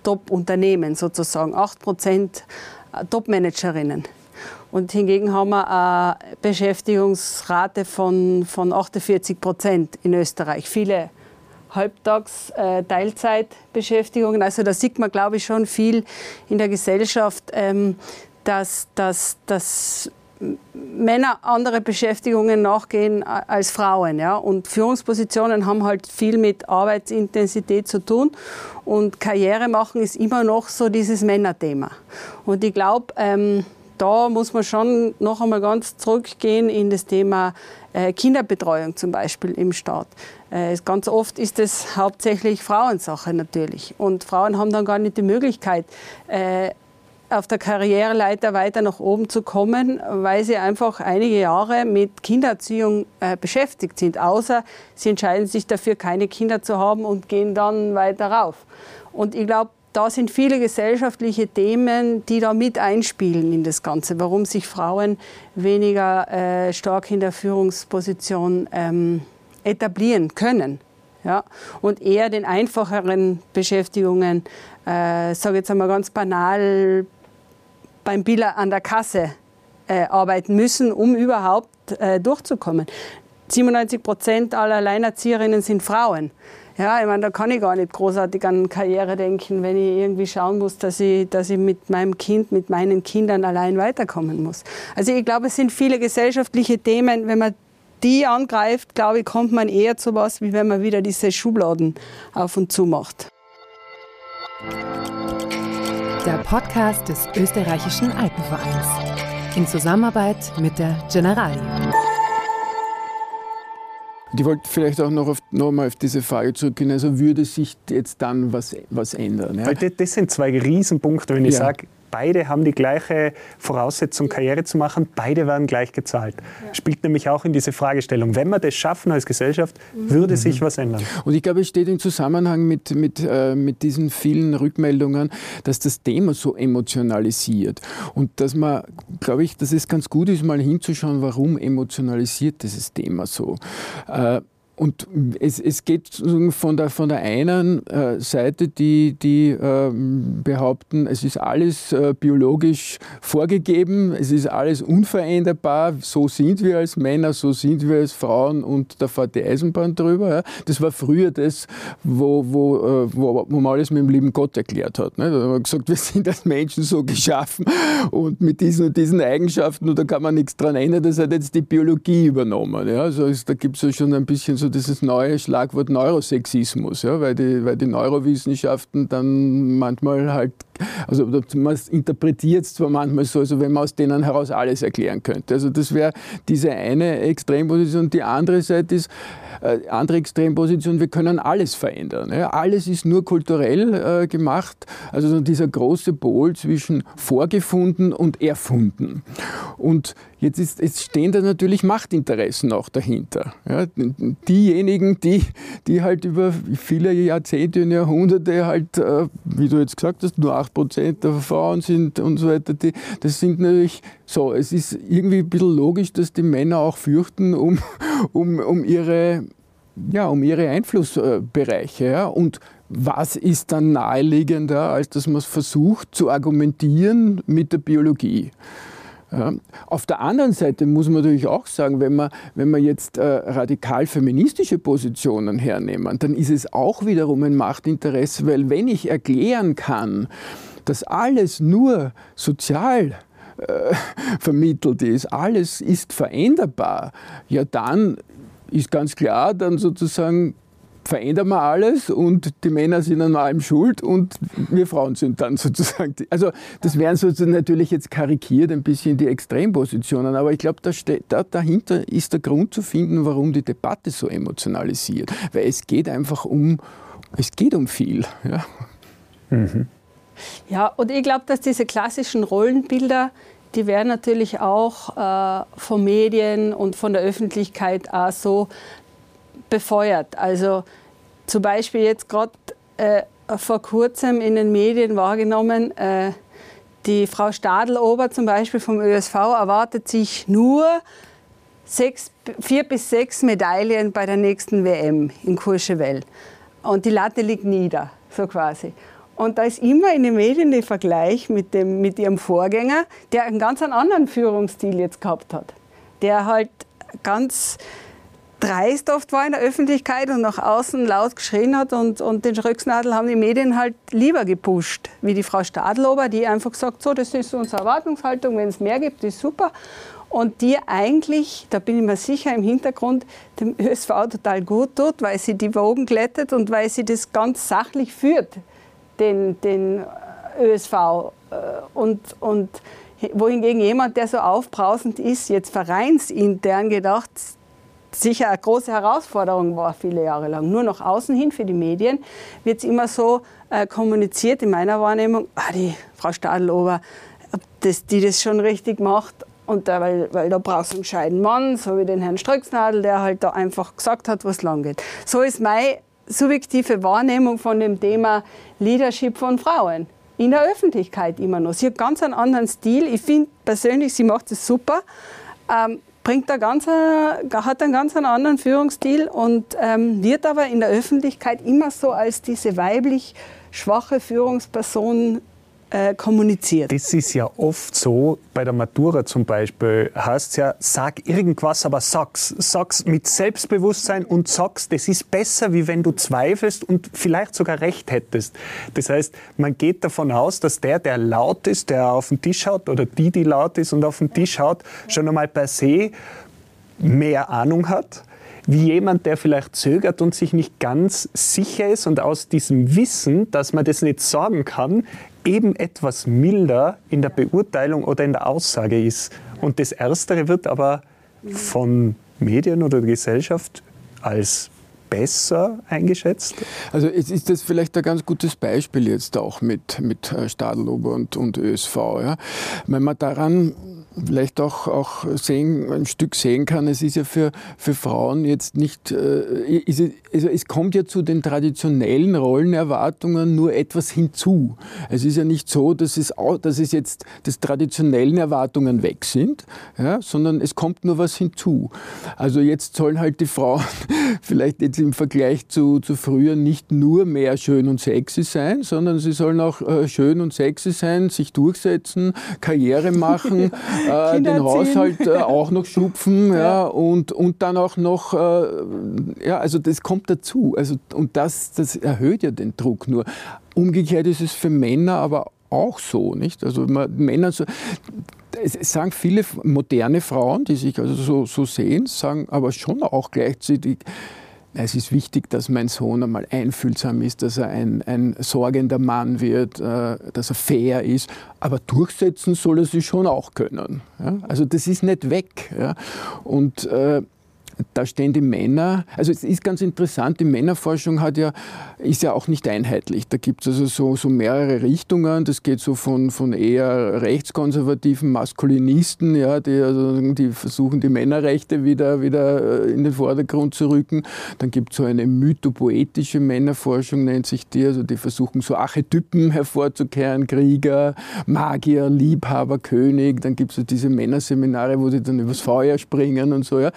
Speaker 1: Top-Unternehmen sozusagen. 8 Prozent Top-Managerinnen. Und hingegen haben wir eine Beschäftigungsrate von, von 48 Prozent in Österreich. Viele Halbtags-, äh, Teilzeitbeschäftigungen. Also da sieht man, glaube ich, schon viel in der Gesellschaft, ähm, dass, dass, dass Männer andere Beschäftigungen nachgehen als Frauen. Ja? Und Führungspositionen haben halt viel mit Arbeitsintensität zu tun. Und Karriere machen ist immer noch so dieses Männerthema. Und ich glaube, ähm, da muss man schon noch einmal ganz zurückgehen in das Thema Kinderbetreuung zum Beispiel im Staat. Äh, ganz oft ist es hauptsächlich Frauensache natürlich. Und Frauen haben dann gar nicht die Möglichkeit, äh, auf der Karriereleiter weiter nach oben zu kommen, weil sie einfach einige Jahre mit Kindererziehung äh, beschäftigt sind. Außer sie entscheiden sich dafür, keine Kinder zu haben und gehen dann weiter rauf. Und ich glaube, da sind viele gesellschaftliche Themen, die da mit einspielen in das Ganze, warum sich Frauen weniger äh, stark in der Führungsposition ähm, etablieren können. Ja? Und eher den einfacheren Beschäftigungen, äh, sage jetzt einmal ganz banal, beim Biller an der Kasse äh, arbeiten müssen, um überhaupt äh, durchzukommen. 97 Prozent aller Alleinerzieherinnen sind Frauen. Ja, ich meine, da kann ich gar nicht großartig an Karriere denken, wenn ich irgendwie schauen muss, dass ich, dass ich mit meinem Kind, mit meinen Kindern allein weiterkommen muss. Also ich glaube, es sind viele gesellschaftliche Themen, wenn man die angreift, glaube ich, kommt man eher zu was, wie wenn man wieder diese Schubladen auf und zu macht.
Speaker 5: Der Podcast des österreichischen Alpenvereins in Zusammenarbeit mit der Generali.
Speaker 2: Ich wollte vielleicht auch noch, auf, noch mal auf diese Frage zurückgehen. Also würde sich jetzt dann was, was ändern?
Speaker 3: Ja? Das, das sind zwei Riesenpunkte, wenn ich ja. sage, beide haben die gleiche Voraussetzung, Karriere zu machen, beide werden gleich gezahlt. Ja. Spielt nämlich auch in diese Fragestellung. Wenn wir das schaffen als Gesellschaft, würde mhm. sich was ändern.
Speaker 2: Und ich glaube, es steht im Zusammenhang mit, mit, äh, mit diesen vielen Rückmeldungen, dass das Thema so emotionalisiert. Und dass man, glaube ich, dass es ganz gut ist, mal hinzuschauen, warum emotionalisiert dieses Thema so. Äh, und es, es geht von der, von der einen äh, Seite, die, die äh, behaupten, es ist alles äh, biologisch vorgegeben, es ist alles unveränderbar, so sind wir als Männer, so sind wir als Frauen und da fährt die Eisenbahn drüber. Das war früher das, wo, wo, äh, wo, wo man alles mit dem lieben Gott erklärt hat. Ne. Da hat man gesagt, wir sind als Menschen so geschaffen und mit diesen und diesen Eigenschaften und da kann man nichts dran ändern, das hat jetzt die Biologie übernommen. Also da gibt es ja schon ein bisschen so dieses neue Schlagwort Neurosexismus, ja, weil, die, weil die Neurowissenschaften dann manchmal halt, also man interpretiert es zwar manchmal so, also wenn man aus denen heraus alles erklären könnte. Also das wäre diese eine Extremposition. Die andere Seite ist, äh, andere Extremposition, wir können alles verändern. Ja. Alles ist nur kulturell äh, gemacht, also dieser große Pol zwischen vorgefunden und erfunden. Und Jetzt, ist, jetzt stehen da natürlich Machtinteressen auch dahinter. Ja, diejenigen, die, die halt über viele Jahrzehnte und Jahrhunderte halt, äh, wie du jetzt gesagt hast, nur 8% der Frauen sind und so weiter, die, das sind natürlich so, es ist irgendwie ein bisschen logisch, dass die Männer auch fürchten um, um, um ihre ja, um ihre Einflussbereiche. Ja. Und was ist dann naheliegender, als dass man es versucht zu argumentieren mit der Biologie? Ja. Auf der anderen Seite muss man natürlich auch sagen, wenn man, wenn man jetzt äh, radikal feministische Positionen hernehmen, dann ist es auch wiederum ein Machtinteresse, weil wenn ich erklären kann, dass alles nur sozial äh, vermittelt ist, alles ist veränderbar, ja dann ist ganz klar, dann sozusagen verändern wir alles und die Männer sind an allem schuld und wir Frauen sind dann sozusagen. Die, also das wären sozusagen natürlich jetzt karikiert ein bisschen die Extrempositionen, aber ich glaube, da, da, dahinter ist der Grund zu finden, warum die Debatte so emotionalisiert, weil es geht einfach um, es geht um viel. Ja.
Speaker 3: Mhm.
Speaker 1: Ja, und ich glaube, dass diese klassischen Rollenbilder, die werden natürlich auch äh, von Medien und von der Öffentlichkeit auch so befeuert. Also zum Beispiel jetzt gerade äh, vor kurzem in den Medien wahrgenommen, äh, die Frau Stadelober zum Beispiel vom ÖSV erwartet sich nur sechs, vier bis sechs Medaillen bei der nächsten WM in Courchevel. Und die Latte liegt nieder, so quasi. Und da ist immer in den Medien der Vergleich mit, dem, mit ihrem Vorgänger, der einen ganz anderen Führungsstil jetzt gehabt hat. Der halt ganz dreist oft war in der Öffentlichkeit und nach außen laut geschrien hat und, und den Schröcksnadel haben die Medien halt lieber gepusht, wie die Frau Stadlober, die einfach sagt, so, das ist unsere Erwartungshaltung, wenn es mehr gibt, ist super. Und die eigentlich, da bin ich mir sicher, im Hintergrund dem ÖSV total gut tut, weil sie die Wogen glättet und weil sie das ganz sachlich führt, den, den ÖSV. Äh, und, und wohingegen jemand, der so aufbrausend ist, jetzt vereinsintern gedacht, sicher eine große Herausforderung war, viele Jahre lang. Nur nach außen hin für die Medien wird es immer so äh, kommuniziert in meiner Wahrnehmung, ah, die Frau Stadelober, dass die das schon richtig macht. Und da, weil, weil da brauchst du einen gescheiten Mann, so wie den Herrn Ströcksnadel, der halt da einfach gesagt hat, was lang geht. So ist meine subjektive Wahrnehmung von dem Thema Leadership von Frauen. In der Öffentlichkeit immer noch. Sie hat ganz einen anderen Stil. Ich finde persönlich, sie macht es super. Ähm, bringt da ganz, hat einen ganz anderen Führungsstil und ähm, wird aber in der Öffentlichkeit immer so als diese weiblich schwache Führungsperson äh, kommuniziert.
Speaker 3: Das ist ja oft so, bei der Matura zum Beispiel, heißt es ja, sag irgendwas, aber sag's. Sag's mit Selbstbewusstsein und sag's, das ist besser, wie wenn du zweifelst und vielleicht sogar recht hättest. Das heißt, man geht davon aus, dass der, der laut ist, der auf den Tisch haut, oder die, die laut ist und auf den Tisch haut, schon einmal per se mehr Ahnung hat wie jemand, der vielleicht zögert und sich nicht ganz sicher ist und aus diesem Wissen, dass man das nicht sagen kann, eben etwas milder in der Beurteilung oder in der Aussage ist. Und das Erstere wird aber von Medien oder der Gesellschaft als besser eingeschätzt?
Speaker 2: Also ist das vielleicht ein ganz gutes Beispiel jetzt auch mit, mit äh, Stadelober und, und ÖSV. Ja? Wenn man daran vielleicht auch, auch sehen, ein Stück sehen kann, es ist ja für, für Frauen jetzt nicht, äh, ist, also es kommt ja zu den traditionellen Rollenerwartungen nur etwas hinzu. Es ist ja nicht so, dass es, auch, dass es jetzt, dass traditionellen Erwartungen weg sind, ja, sondern es kommt nur was hinzu. Also jetzt sollen halt die Frauen vielleicht jetzt im Vergleich zu, zu früher nicht nur mehr schön und sexy sein, sondern sie sollen auch äh, schön und sexy sein, sich durchsetzen, Karriere machen, äh, den Haushalt äh, auch noch schupfen ja. ja, und, und dann auch noch, äh, ja, also das kommt dazu. Also, und das, das erhöht ja den Druck nur. Umgekehrt ist es für Männer aber auch so, nicht? Also man, Männer, so, es sagen viele moderne Frauen, die sich also so, so sehen, sagen aber schon auch gleichzeitig, es ist wichtig, dass mein Sohn einmal einfühlsam ist, dass er ein, ein sorgender Mann wird, äh, dass er fair ist. Aber durchsetzen soll er sich schon auch können. Ja? Also das ist nicht weg. Ja? Und äh, da stehen die Männer, also es ist ganz interessant, die Männerforschung hat ja, ist ja auch nicht einheitlich. Da gibt es also so, so mehrere Richtungen. Das geht so von, von eher rechtskonservativen Maskulinisten, ja, die, also, die versuchen, die Männerrechte wieder, wieder äh, in den Vordergrund zu rücken. Dann gibt es so eine mythopoetische Männerforschung, nennt sich die. Also die versuchen so Archetypen hervorzukehren, Krieger, Magier, Liebhaber, König. Dann gibt es so diese Männerseminare, wo die dann übers Feuer springen und so. Ja.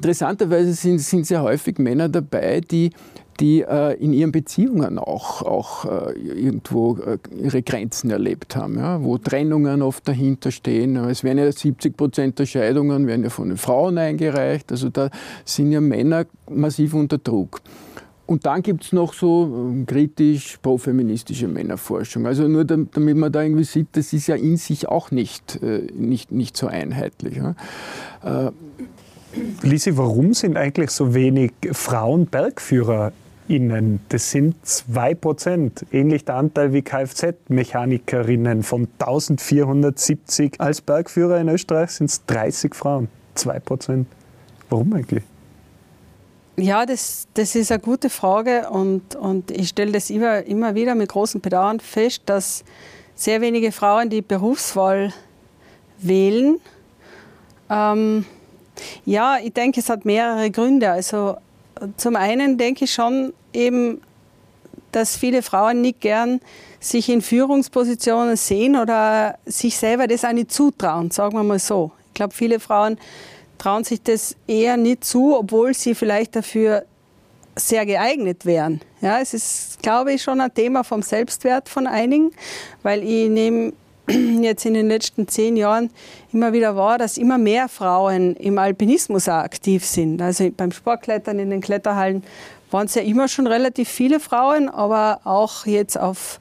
Speaker 2: Interessanterweise sind, sind sehr häufig Männer dabei, die die äh, in ihren Beziehungen auch, auch äh, irgendwo äh, ihre Grenzen erlebt haben, ja, wo Trennungen oft dahinter stehen. Es werden ja 70 Prozent der Scheidungen werden ja von den Frauen eingereicht, also da sind ja Männer massiv unter Druck. Und dann gibt es noch so ähm, kritisch profeministische Männerforschung. Also nur damit man da irgendwie sieht, das ist ja in sich auch nicht, äh, nicht, nicht so einheitlich. Ja.
Speaker 3: Lisi, warum sind eigentlich so wenig Frauen BergführerInnen? Das sind 2%, ähnlich der Anteil wie Kfz-Mechanikerinnen. Von 1470 als Bergführer in Österreich sind es 30 Frauen, 2%. Warum eigentlich?
Speaker 1: Ja, das, das ist eine gute Frage und, und ich stelle das immer, immer wieder mit großem Bedauern fest, dass sehr wenige Frauen die Berufswahl wählen. Ähm, ja, ich denke, es hat mehrere Gründe. Also zum einen denke ich schon eben, dass viele Frauen nicht gern sich in Führungspositionen sehen oder sich selber das auch nicht zutrauen, sagen wir mal so. Ich glaube, viele Frauen trauen sich das eher nicht zu, obwohl sie vielleicht dafür sehr geeignet wären. Ja, es ist, glaube ich, schon ein Thema vom Selbstwert von einigen, weil ich nehme jetzt in den letzten zehn Jahren immer wieder wahr, dass immer mehr Frauen im Alpinismus auch aktiv sind. Also beim Sportklettern in den Kletterhallen waren es ja immer schon relativ viele Frauen, aber auch jetzt auf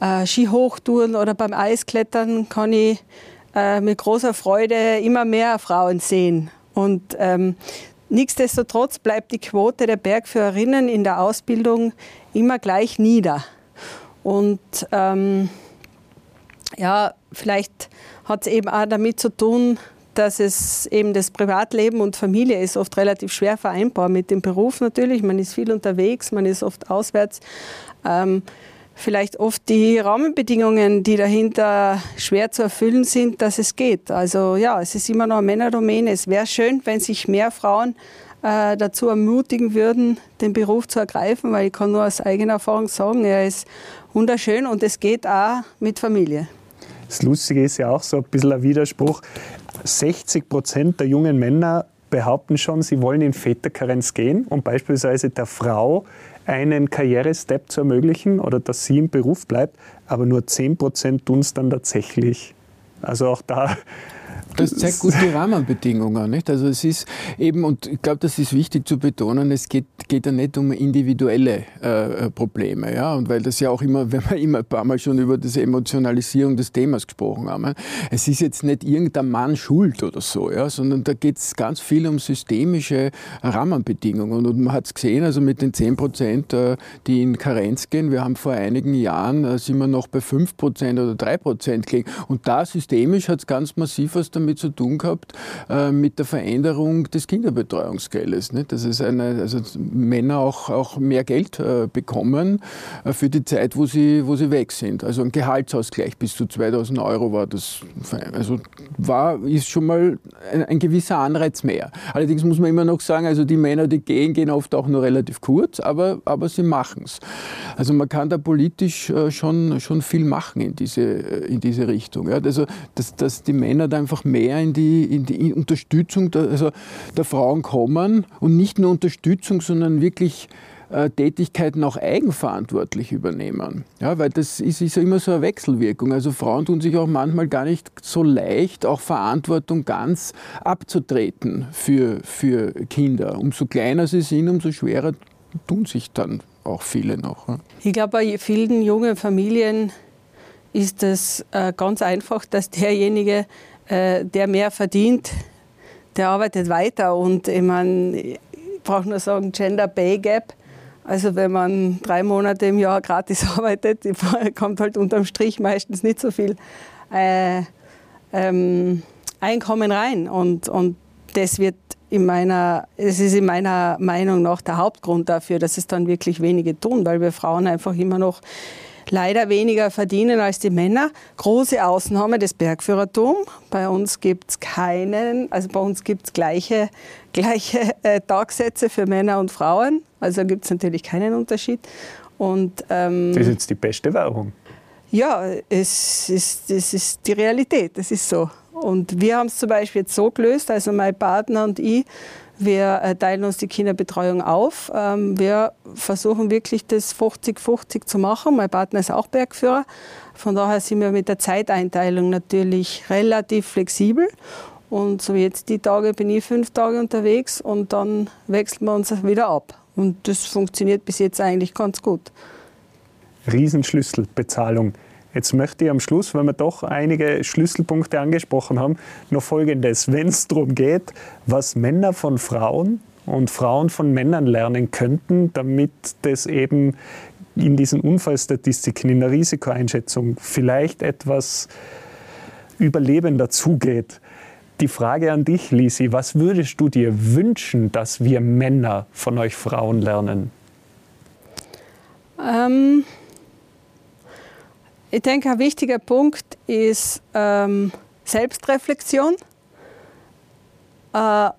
Speaker 1: äh, Skihochtouren oder beim Eisklettern kann ich äh, mit großer Freude immer mehr Frauen sehen. Und ähm, nichtsdestotrotz bleibt die Quote der Bergführerinnen in der Ausbildung immer gleich nieder. Und ähm, ja, vielleicht hat es eben auch damit zu tun, dass es eben das Privatleben und Familie ist oft relativ schwer vereinbar mit dem Beruf natürlich. Man ist viel unterwegs, man ist oft auswärts. Ähm, vielleicht oft die Rahmenbedingungen, die dahinter schwer zu erfüllen sind, dass es geht. Also ja, es ist immer noch Männerdomäne. Es wäre schön, wenn sich mehr Frauen äh, dazu ermutigen würden, den Beruf zu ergreifen, weil ich kann nur aus eigener Erfahrung sagen, er ist wunderschön und es geht auch mit Familie.
Speaker 3: Das Lustige ist ja auch so ein bisschen ein Widerspruch. 60 Prozent der jungen Männer behaupten schon, sie wollen in Väterkarenz gehen, um beispielsweise der Frau einen Karrierestep zu ermöglichen oder dass sie im Beruf bleibt, aber nur 10 Prozent tun es dann tatsächlich. Also auch da
Speaker 2: das zeigt gut die Rahmenbedingungen. Nicht? Also es ist eben, und ich glaube, das ist wichtig zu betonen, es geht, geht ja nicht um individuelle äh, Probleme. Ja? Und weil das ja auch immer, wenn wir immer ein paar Mal schon über diese Emotionalisierung des Themas gesprochen haben, es ist jetzt nicht irgendein Mann schuld oder so, ja? sondern da geht es ganz viel um systemische Rahmenbedingungen. Und man hat es gesehen, also mit den 10 Prozent, äh, die in Karenz gehen, wir haben vor einigen Jahren, äh, sind wir noch bei 5 Prozent oder 3 Prozent gelegen. Und da systemisch hat es ganz massiv was damit damit zu tun gehabt, äh, mit der Veränderung des Kinderbetreuungsgeldes. Nicht? Dass es eine, also Männer auch, auch mehr Geld äh, bekommen äh, für die Zeit, wo sie, wo sie weg sind. Also ein Gehaltsausgleich bis zu 2000 Euro war das. Also war, ist schon mal ein, ein gewisser Anreiz mehr. Allerdings muss man immer noch sagen, also die Männer, die gehen, gehen oft auch nur relativ kurz, aber, aber sie machen es. Also man kann da politisch schon, schon viel machen in diese, in diese Richtung. Ja? Also dass, dass die Männer da einfach mehr in die, in die Unterstützung der, also der Frauen kommen und nicht nur Unterstützung, sondern wirklich äh, Tätigkeiten auch eigenverantwortlich übernehmen. Ja, weil das ist, ist ja immer so eine Wechselwirkung. Also Frauen tun sich auch manchmal gar nicht so leicht, auch Verantwortung ganz abzutreten für, für Kinder. Umso kleiner sie sind, umso schwerer tun sich dann auch viele noch.
Speaker 1: Ich glaube, bei vielen jungen Familien ist es äh, ganz einfach, dass derjenige, äh, der mehr verdient, der arbeitet weiter. Und ich meine, ich brauche nur sagen, Gender Pay Gap. Also wenn man drei Monate im Jahr gratis arbeitet, kommt halt unterm Strich meistens nicht so viel äh, ähm, Einkommen rein. Und, und das wird in meiner, es ist in meiner Meinung nach der Hauptgrund dafür, dass es dann wirklich wenige tun, weil wir Frauen einfach immer noch leider weniger verdienen als die Männer. Große Ausnahme das Bergführertum. Bei uns gibt es keinen, also bei uns gibt es gleiche, gleiche äh, Tagsätze für Männer und Frauen. Also gibt es natürlich keinen Unterschied. Und,
Speaker 3: ähm, das ist jetzt die beste Währung.
Speaker 1: Ja, es ist, es ist die Realität, das ist so. Und wir haben es zum Beispiel jetzt so gelöst, also mein Partner und ich, wir äh, teilen uns die Kinderbetreuung auf. Ähm, wir versuchen wirklich das 50-50 zu machen. Mein Partner ist auch Bergführer. Von daher sind wir mit der Zeiteinteilung natürlich relativ flexibel. Und so jetzt die Tage bin ich fünf Tage unterwegs und dann wechseln wir uns wieder ab. Und das funktioniert bis jetzt eigentlich ganz gut.
Speaker 3: Riesenschlüsselbezahlung. Jetzt möchte ich am Schluss, weil wir doch einige Schlüsselpunkte angesprochen haben, noch Folgendes. Wenn es darum geht, was Männer von Frauen und Frauen von Männern lernen könnten, damit das eben in diesen Unfallstatistiken, in der Risikoeinschätzung vielleicht etwas überlebender zugeht. die Frage an dich, Lisi, was würdest du dir wünschen, dass wir Männer von euch Frauen lernen?
Speaker 1: Ähm, ich denke, ein wichtiger Punkt ist ähm, Selbstreflexion äh,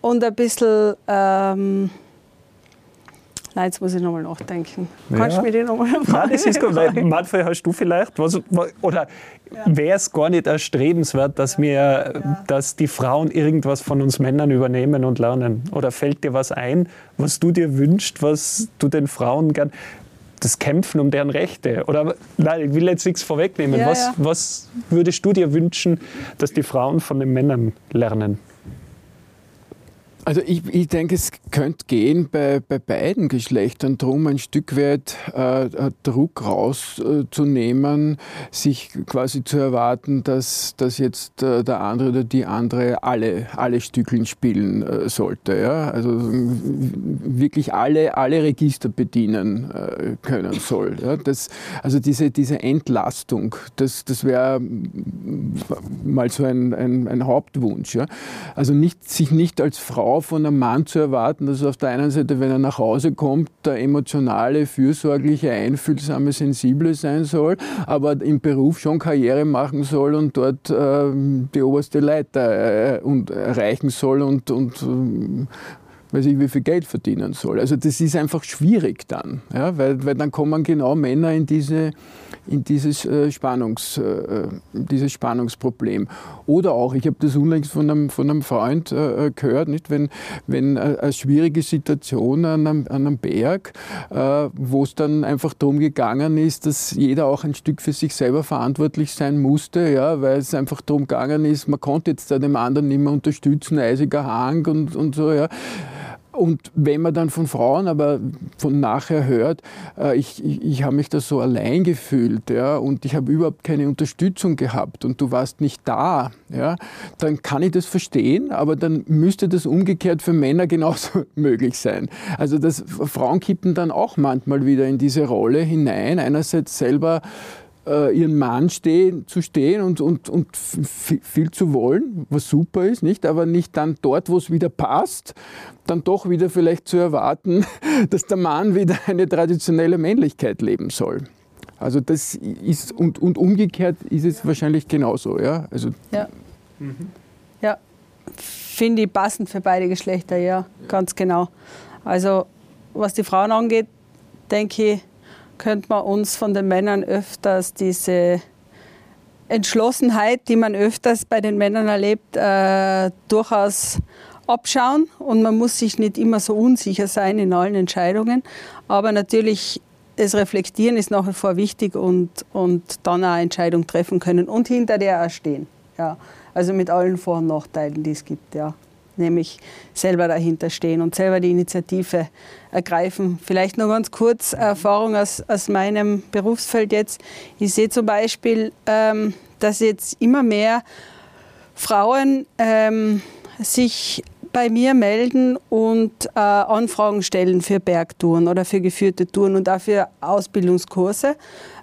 Speaker 1: und ein bisschen. Ähm, Nein, jetzt muss ich nochmal nachdenken. Kannst
Speaker 3: Ja.
Speaker 1: du mir die nochmal fragen?
Speaker 3: Nein, das ist gut. weil Manfred, hast du vielleicht was, oder wäre es gar nicht erstrebenswert, dass wir, dass die Frauen irgendwas von uns Männern übernehmen und lernen? Oder fällt dir was ein, was du dir wünschst, was du den Frauen gern das Kämpfen um deren Rechte? Oder nein, ich will jetzt nichts vorwegnehmen.
Speaker 1: Ja,
Speaker 3: was,
Speaker 1: ja.
Speaker 3: was würdest du dir wünschen, dass die Frauen von den Männern lernen?
Speaker 2: Also ich, ich denke, es könnte gehen bei, bei beiden Geschlechtern darum, ein Stück weit äh, Druck rauszunehmen, sich quasi zu erwarten, dass, dass jetzt äh, der andere oder die andere alle, alle Stückeln spielen äh, sollte. Ja? Also wirklich alle, alle Register bedienen äh, können soll. Ja? Das, also diese, diese Entlastung, das, das wäre mal so ein, ein, ein Hauptwunsch. Ja? Also nicht, sich nicht als Frau von einem Mann zu erwarten, dass auf der einen Seite, wenn er nach Hause kommt, der emotionale, fürsorgliche, einfühlsame, sensible sein soll, aber im Beruf schon Karriere machen soll und dort äh, die oberste Leiter äh, und erreichen soll und, und äh, weiß ich, wie viel Geld verdienen soll. Also das ist einfach schwierig dann, ja, weil, weil dann kommen genau Männer in, diese, in dieses, äh, Spannungs, äh, dieses Spannungsproblem. Oder auch, ich habe das unlängst von einem, von einem Freund äh, gehört, nicht? wenn, wenn äh, eine schwierige Situation an einem, an einem Berg, äh, wo es dann einfach darum gegangen ist, dass jeder auch ein Stück für sich selber verantwortlich sein musste, ja, weil es einfach darum gegangen ist, man konnte jetzt da dem anderen nicht mehr unterstützen, eisiger Hang und, und so, ja. Und wenn man dann von Frauen aber von nachher hört, äh, ich, ich, ich habe mich da so allein gefühlt ja, und ich habe überhaupt keine Unterstützung gehabt und du warst nicht da, ja, dann kann ich das verstehen, aber dann müsste das umgekehrt für Männer genauso möglich sein. Also dass Frauen kippen dann auch manchmal wieder in diese Rolle hinein, einerseits selber äh, ihren Mann stehen, zu stehen und, und, und viel zu wollen, was super ist, nicht? Aber nicht dann dort, wo es wieder passt, dann doch wieder vielleicht zu erwarten, dass der Mann wieder eine traditionelle Männlichkeit leben soll. Also das ist, und, und umgekehrt ist es wahrscheinlich genauso, ja? Also
Speaker 1: Ja. Ja, finde ich passend für beide Geschlechter, ja, ganz genau. Also, was die Frauen angeht, denke ich, könnte man uns von den Männern öfters diese Entschlossenheit, die man öfters bei den Männern erlebt, äh, durchaus abschauen. Und man muss sich nicht immer so unsicher sein in allen Entscheidungen. Aber natürlich, das Reflektieren ist nach wie vor wichtig und, und dann auch eine Entscheidung treffen können und hinter der auch stehen. Ja. Also mit allen Vor- und Nachteilen, die es gibt. Ja. Nämlich selber dahinter stehen und selber die Initiative ergreifen. Vielleicht noch ganz kurz Erfahrung aus, aus meinem Berufsfeld jetzt. Ich sehe zum Beispiel, ähm, dass jetzt immer mehr Frauen ähm, sich bei mir melden und äh, Anfragen stellen für Bergtouren oder für geführte Touren und auch für Ausbildungskurse.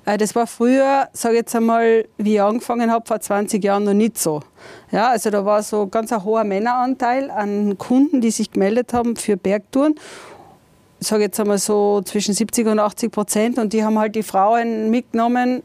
Speaker 1: Äh, das war früher, sage ich jetzt einmal, wie ich angefangen habe, vor 20 Jahren noch nicht so. Ja, also da war so ganz ein hoher Männeranteil an Kunden, die sich gemeldet haben für Bergtouren. Sage jetzt einmal so zwischen 70 und 80 Prozent und die haben halt die Frauen mitgenommen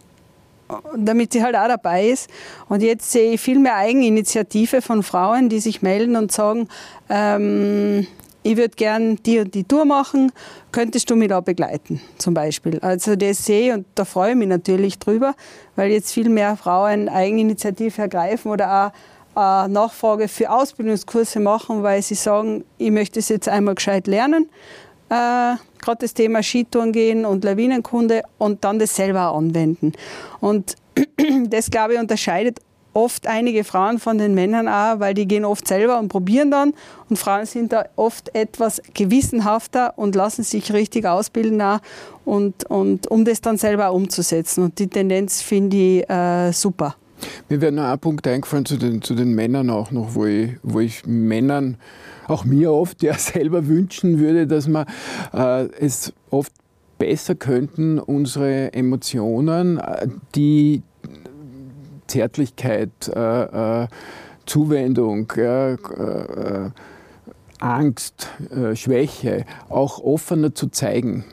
Speaker 1: damit sie halt auch dabei ist. Und jetzt sehe ich viel mehr Eigeninitiative von Frauen, die sich melden und sagen, ähm, ich würde gern die und die Tour machen, könntest du mich da begleiten, zum Beispiel. Also das sehe ich und da freue ich mich natürlich drüber, weil jetzt viel mehr Frauen Eigeninitiative ergreifen oder auch äh, Nachfrage für Ausbildungskurse machen, weil sie sagen, ich möchte es jetzt einmal gescheit lernen. Äh, Gerade das Thema Skitouren gehen und Lawinenkunde und dann das selber anwenden. Und das, glaube ich, unterscheidet oft einige Frauen von den Männern auch, weil die gehen oft selber und probieren dann. Und Frauen sind da oft etwas gewissenhafter und lassen sich richtig ausbilden auch und, und um das dann selber umzusetzen. Und die Tendenz finde ich äh, super.
Speaker 2: Mir wäre noch ein Punkt eingefallen zu den, zu den Männern auch noch, wo ich, wo ich Männern, auch mir oft, ja selber wünschen würde, dass wir äh, es oft besser könnten, unsere Emotionen, äh, die Zärtlichkeit, äh, äh, Zuwendung, ja, äh, Angst, äh, Schwäche auch offener zu zeigen.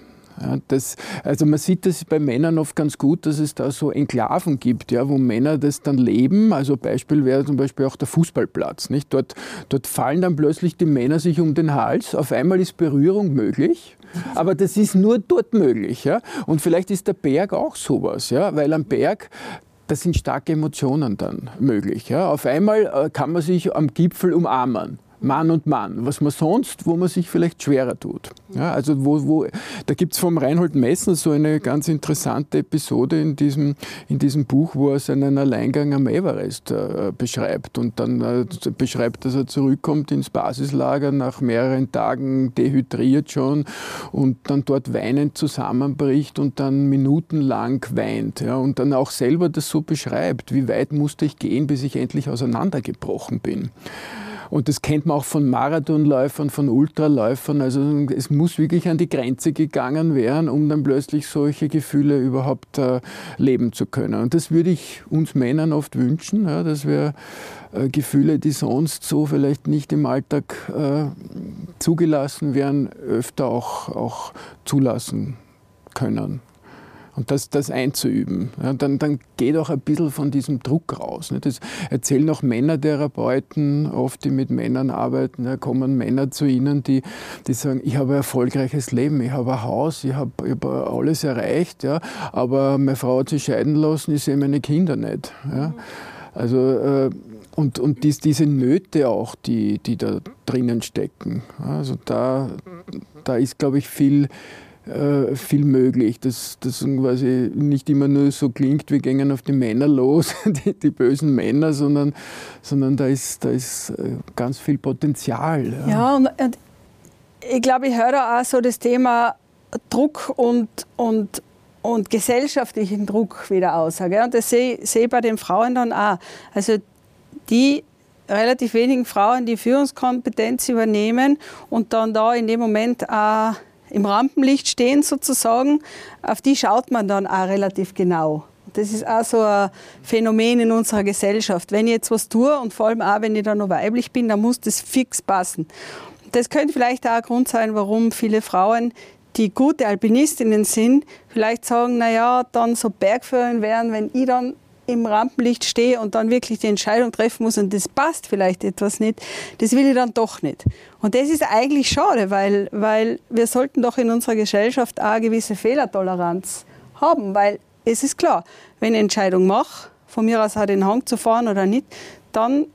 Speaker 2: Ja, das, also man sieht das bei Männern oft ganz gut, dass es da so Enklaven gibt, ja, wo Männer das dann leben. Also Beispiel wäre zum Beispiel auch der Fußballplatz. Nicht? Dort, dort fallen dann plötzlich die Männer sich um den Hals. Auf einmal ist Berührung möglich. Aber das ist nur dort möglich. Ja? Und vielleicht ist der Berg auch sowas, ja? weil am Berg da sind starke Emotionen dann möglich. Ja? Auf einmal äh, kann man sich am Gipfel umarmen. Mann und Mann, was man sonst, wo man sich vielleicht schwerer tut. Ja, also wo, wo, da gibt es vom Reinhold Messner so eine ganz interessante Episode in diesem, in diesem Buch, wo er seinen Alleingang am Everest äh, beschreibt und dann äh, beschreibt, dass er zurückkommt ins Basislager nach mehreren Tagen dehydriert schon und dann dort weinend zusammenbricht und dann minutenlang weint ja, und dann auch selber das so beschreibt, wie weit musste ich gehen, bis ich endlich auseinandergebrochen bin. Und das kennt man auch von Marathonläufern, von Ultraläufern. Also es muss wirklich an die Grenze gegangen werden, um dann plötzlich solche Gefühle überhaupt äh, leben zu können. Und das würde ich uns Männern oft wünschen, ja, dass wir äh, Gefühle, die sonst so vielleicht nicht im Alltag äh, zugelassen werden, öfter auch, auch zulassen können. Und das, das einzuüben. Ja, dann, dann geht auch ein bisschen von diesem Druck raus. Ne? Das erzählen auch Männertherapeuten, oft die mit Männern arbeiten, da kommen Männer zu ihnen, die, die sagen, ich habe ein erfolgreiches Leben, ich habe ein Haus, ich habe, ich habe alles erreicht, ja, aber meine Frau hat sich scheiden lassen, ich sehe meine Kinder nicht. Ja. Also, äh, und, und dies, diese Nöte auch, die, die da drinnen stecken. Also da, da ist, glaube ich, viel, äh, viel möglich, dass das quasi nicht immer nur so klingt, wir gehen auf die Männer los, die, die bösen Männer, sondern, sondern da ist, da ist äh, ganz viel Potenzial.
Speaker 1: Ja, ja und, und, ich glaube, ich höre auch so das Thema Druck und, und, und gesellschaftlichen Druck wieder aus. Und das sehe, sehe ich bei den Frauen dann auch. Also die relativ wenigen Frauen, die Führungskompetenz übernehmen und dann da in dem Moment auch im Rampenlicht stehen sozusagen, auf die schaut man dann auch relativ genau. Das ist auch so ein Phänomen in unserer Gesellschaft. Wenn ich jetzt was tue und vor allem auch, wenn ich dann noch weiblich bin, dann muss das fix passen. Das könnte vielleicht auch ein Grund sein, warum viele Frauen, die gute Alpinistinnen sind, vielleicht sagen, naja, dann so Bergführerin werden, wenn ich dann im Rampenlicht stehe und dann wirklich die Entscheidung treffen muss und das passt vielleicht etwas nicht, das will ich dann doch nicht. Und das ist eigentlich schade, weil, weil wir sollten doch in unserer Gesellschaft auch eine gewisse Fehlertoleranz haben, weil es ist klar, wenn ich Entscheidung mache, von mir aus auch den Hang zu fahren oder nicht, dann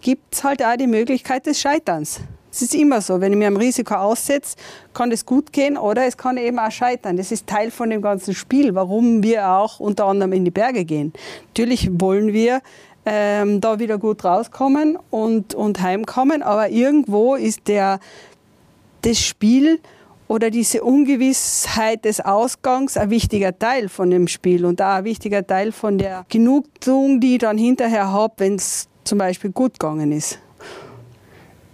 Speaker 1: gibt es halt auch die Möglichkeit des Scheiterns. Es ist immer so, wenn ich mir einem Risiko aussetze, kann das gut gehen oder es kann eben auch scheitern. Das ist Teil von dem ganzen Spiel, warum wir auch unter anderem in die Berge gehen. Natürlich wollen wir ähm, da wieder gut rauskommen und, und heimkommen, aber irgendwo ist der, das Spiel oder diese Ungewissheit des Ausgangs ein wichtiger Teil von dem Spiel und auch ein wichtiger Teil von der Genugtuung, die ich dann hinterher habe, wenn es zum Beispiel gut gegangen ist.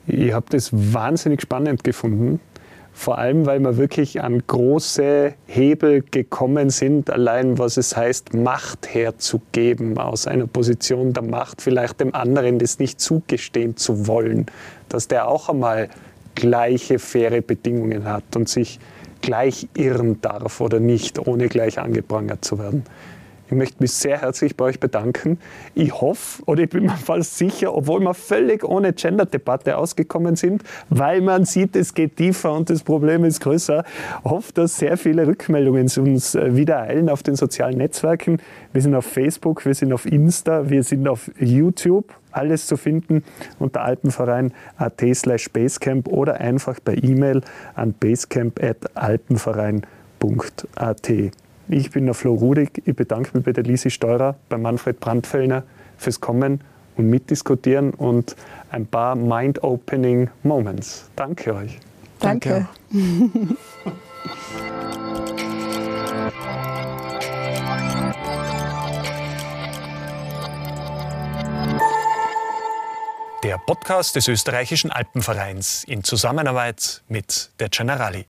Speaker 3: Ich habe das wahnsinnig spannend gefunden. Vor allem, weil wir wirklich an große Hebel gekommen sind, allein was es heißt, Macht herzugeben, aus einer Position der Macht vielleicht dem anderen das nicht zugestehen zu wollen, dass der auch einmal gleiche, faire Bedingungen hat und sich gleich irren darf oder nicht, ohne gleich angeprangert zu werden. Ich möchte mich sehr herzlich bei euch bedanken. Ich hoffe oder ich bin mir fast sicher, obwohl wir völlig ohne Gender-Debatte ausgekommen sind, weil man sieht, es geht tiefer und das Problem ist größer, hoffe, dass sehr viele Rückmeldungen uns äh, wieder eilen auf den sozialen Netzwerken. Wir sind auf Facebook, wir sind auf Insta, wir sind auf YouTube. Alles zu finden unter alpenverein.at slash basecamp oder einfach per E-Mail an basecamp.alpenverein.at. Ich bin der Flo Rudig. Ich bedanke mich bei der Lisi Steurer, bei Manfred Brandfellner fürs Kommen und Mitdiskutieren und ein paar mind-opening Moments. Danke euch.
Speaker 1: Danke. Danke.
Speaker 4: Der Podcast des österreichischen Alpenvereins in Zusammenarbeit mit der Generali.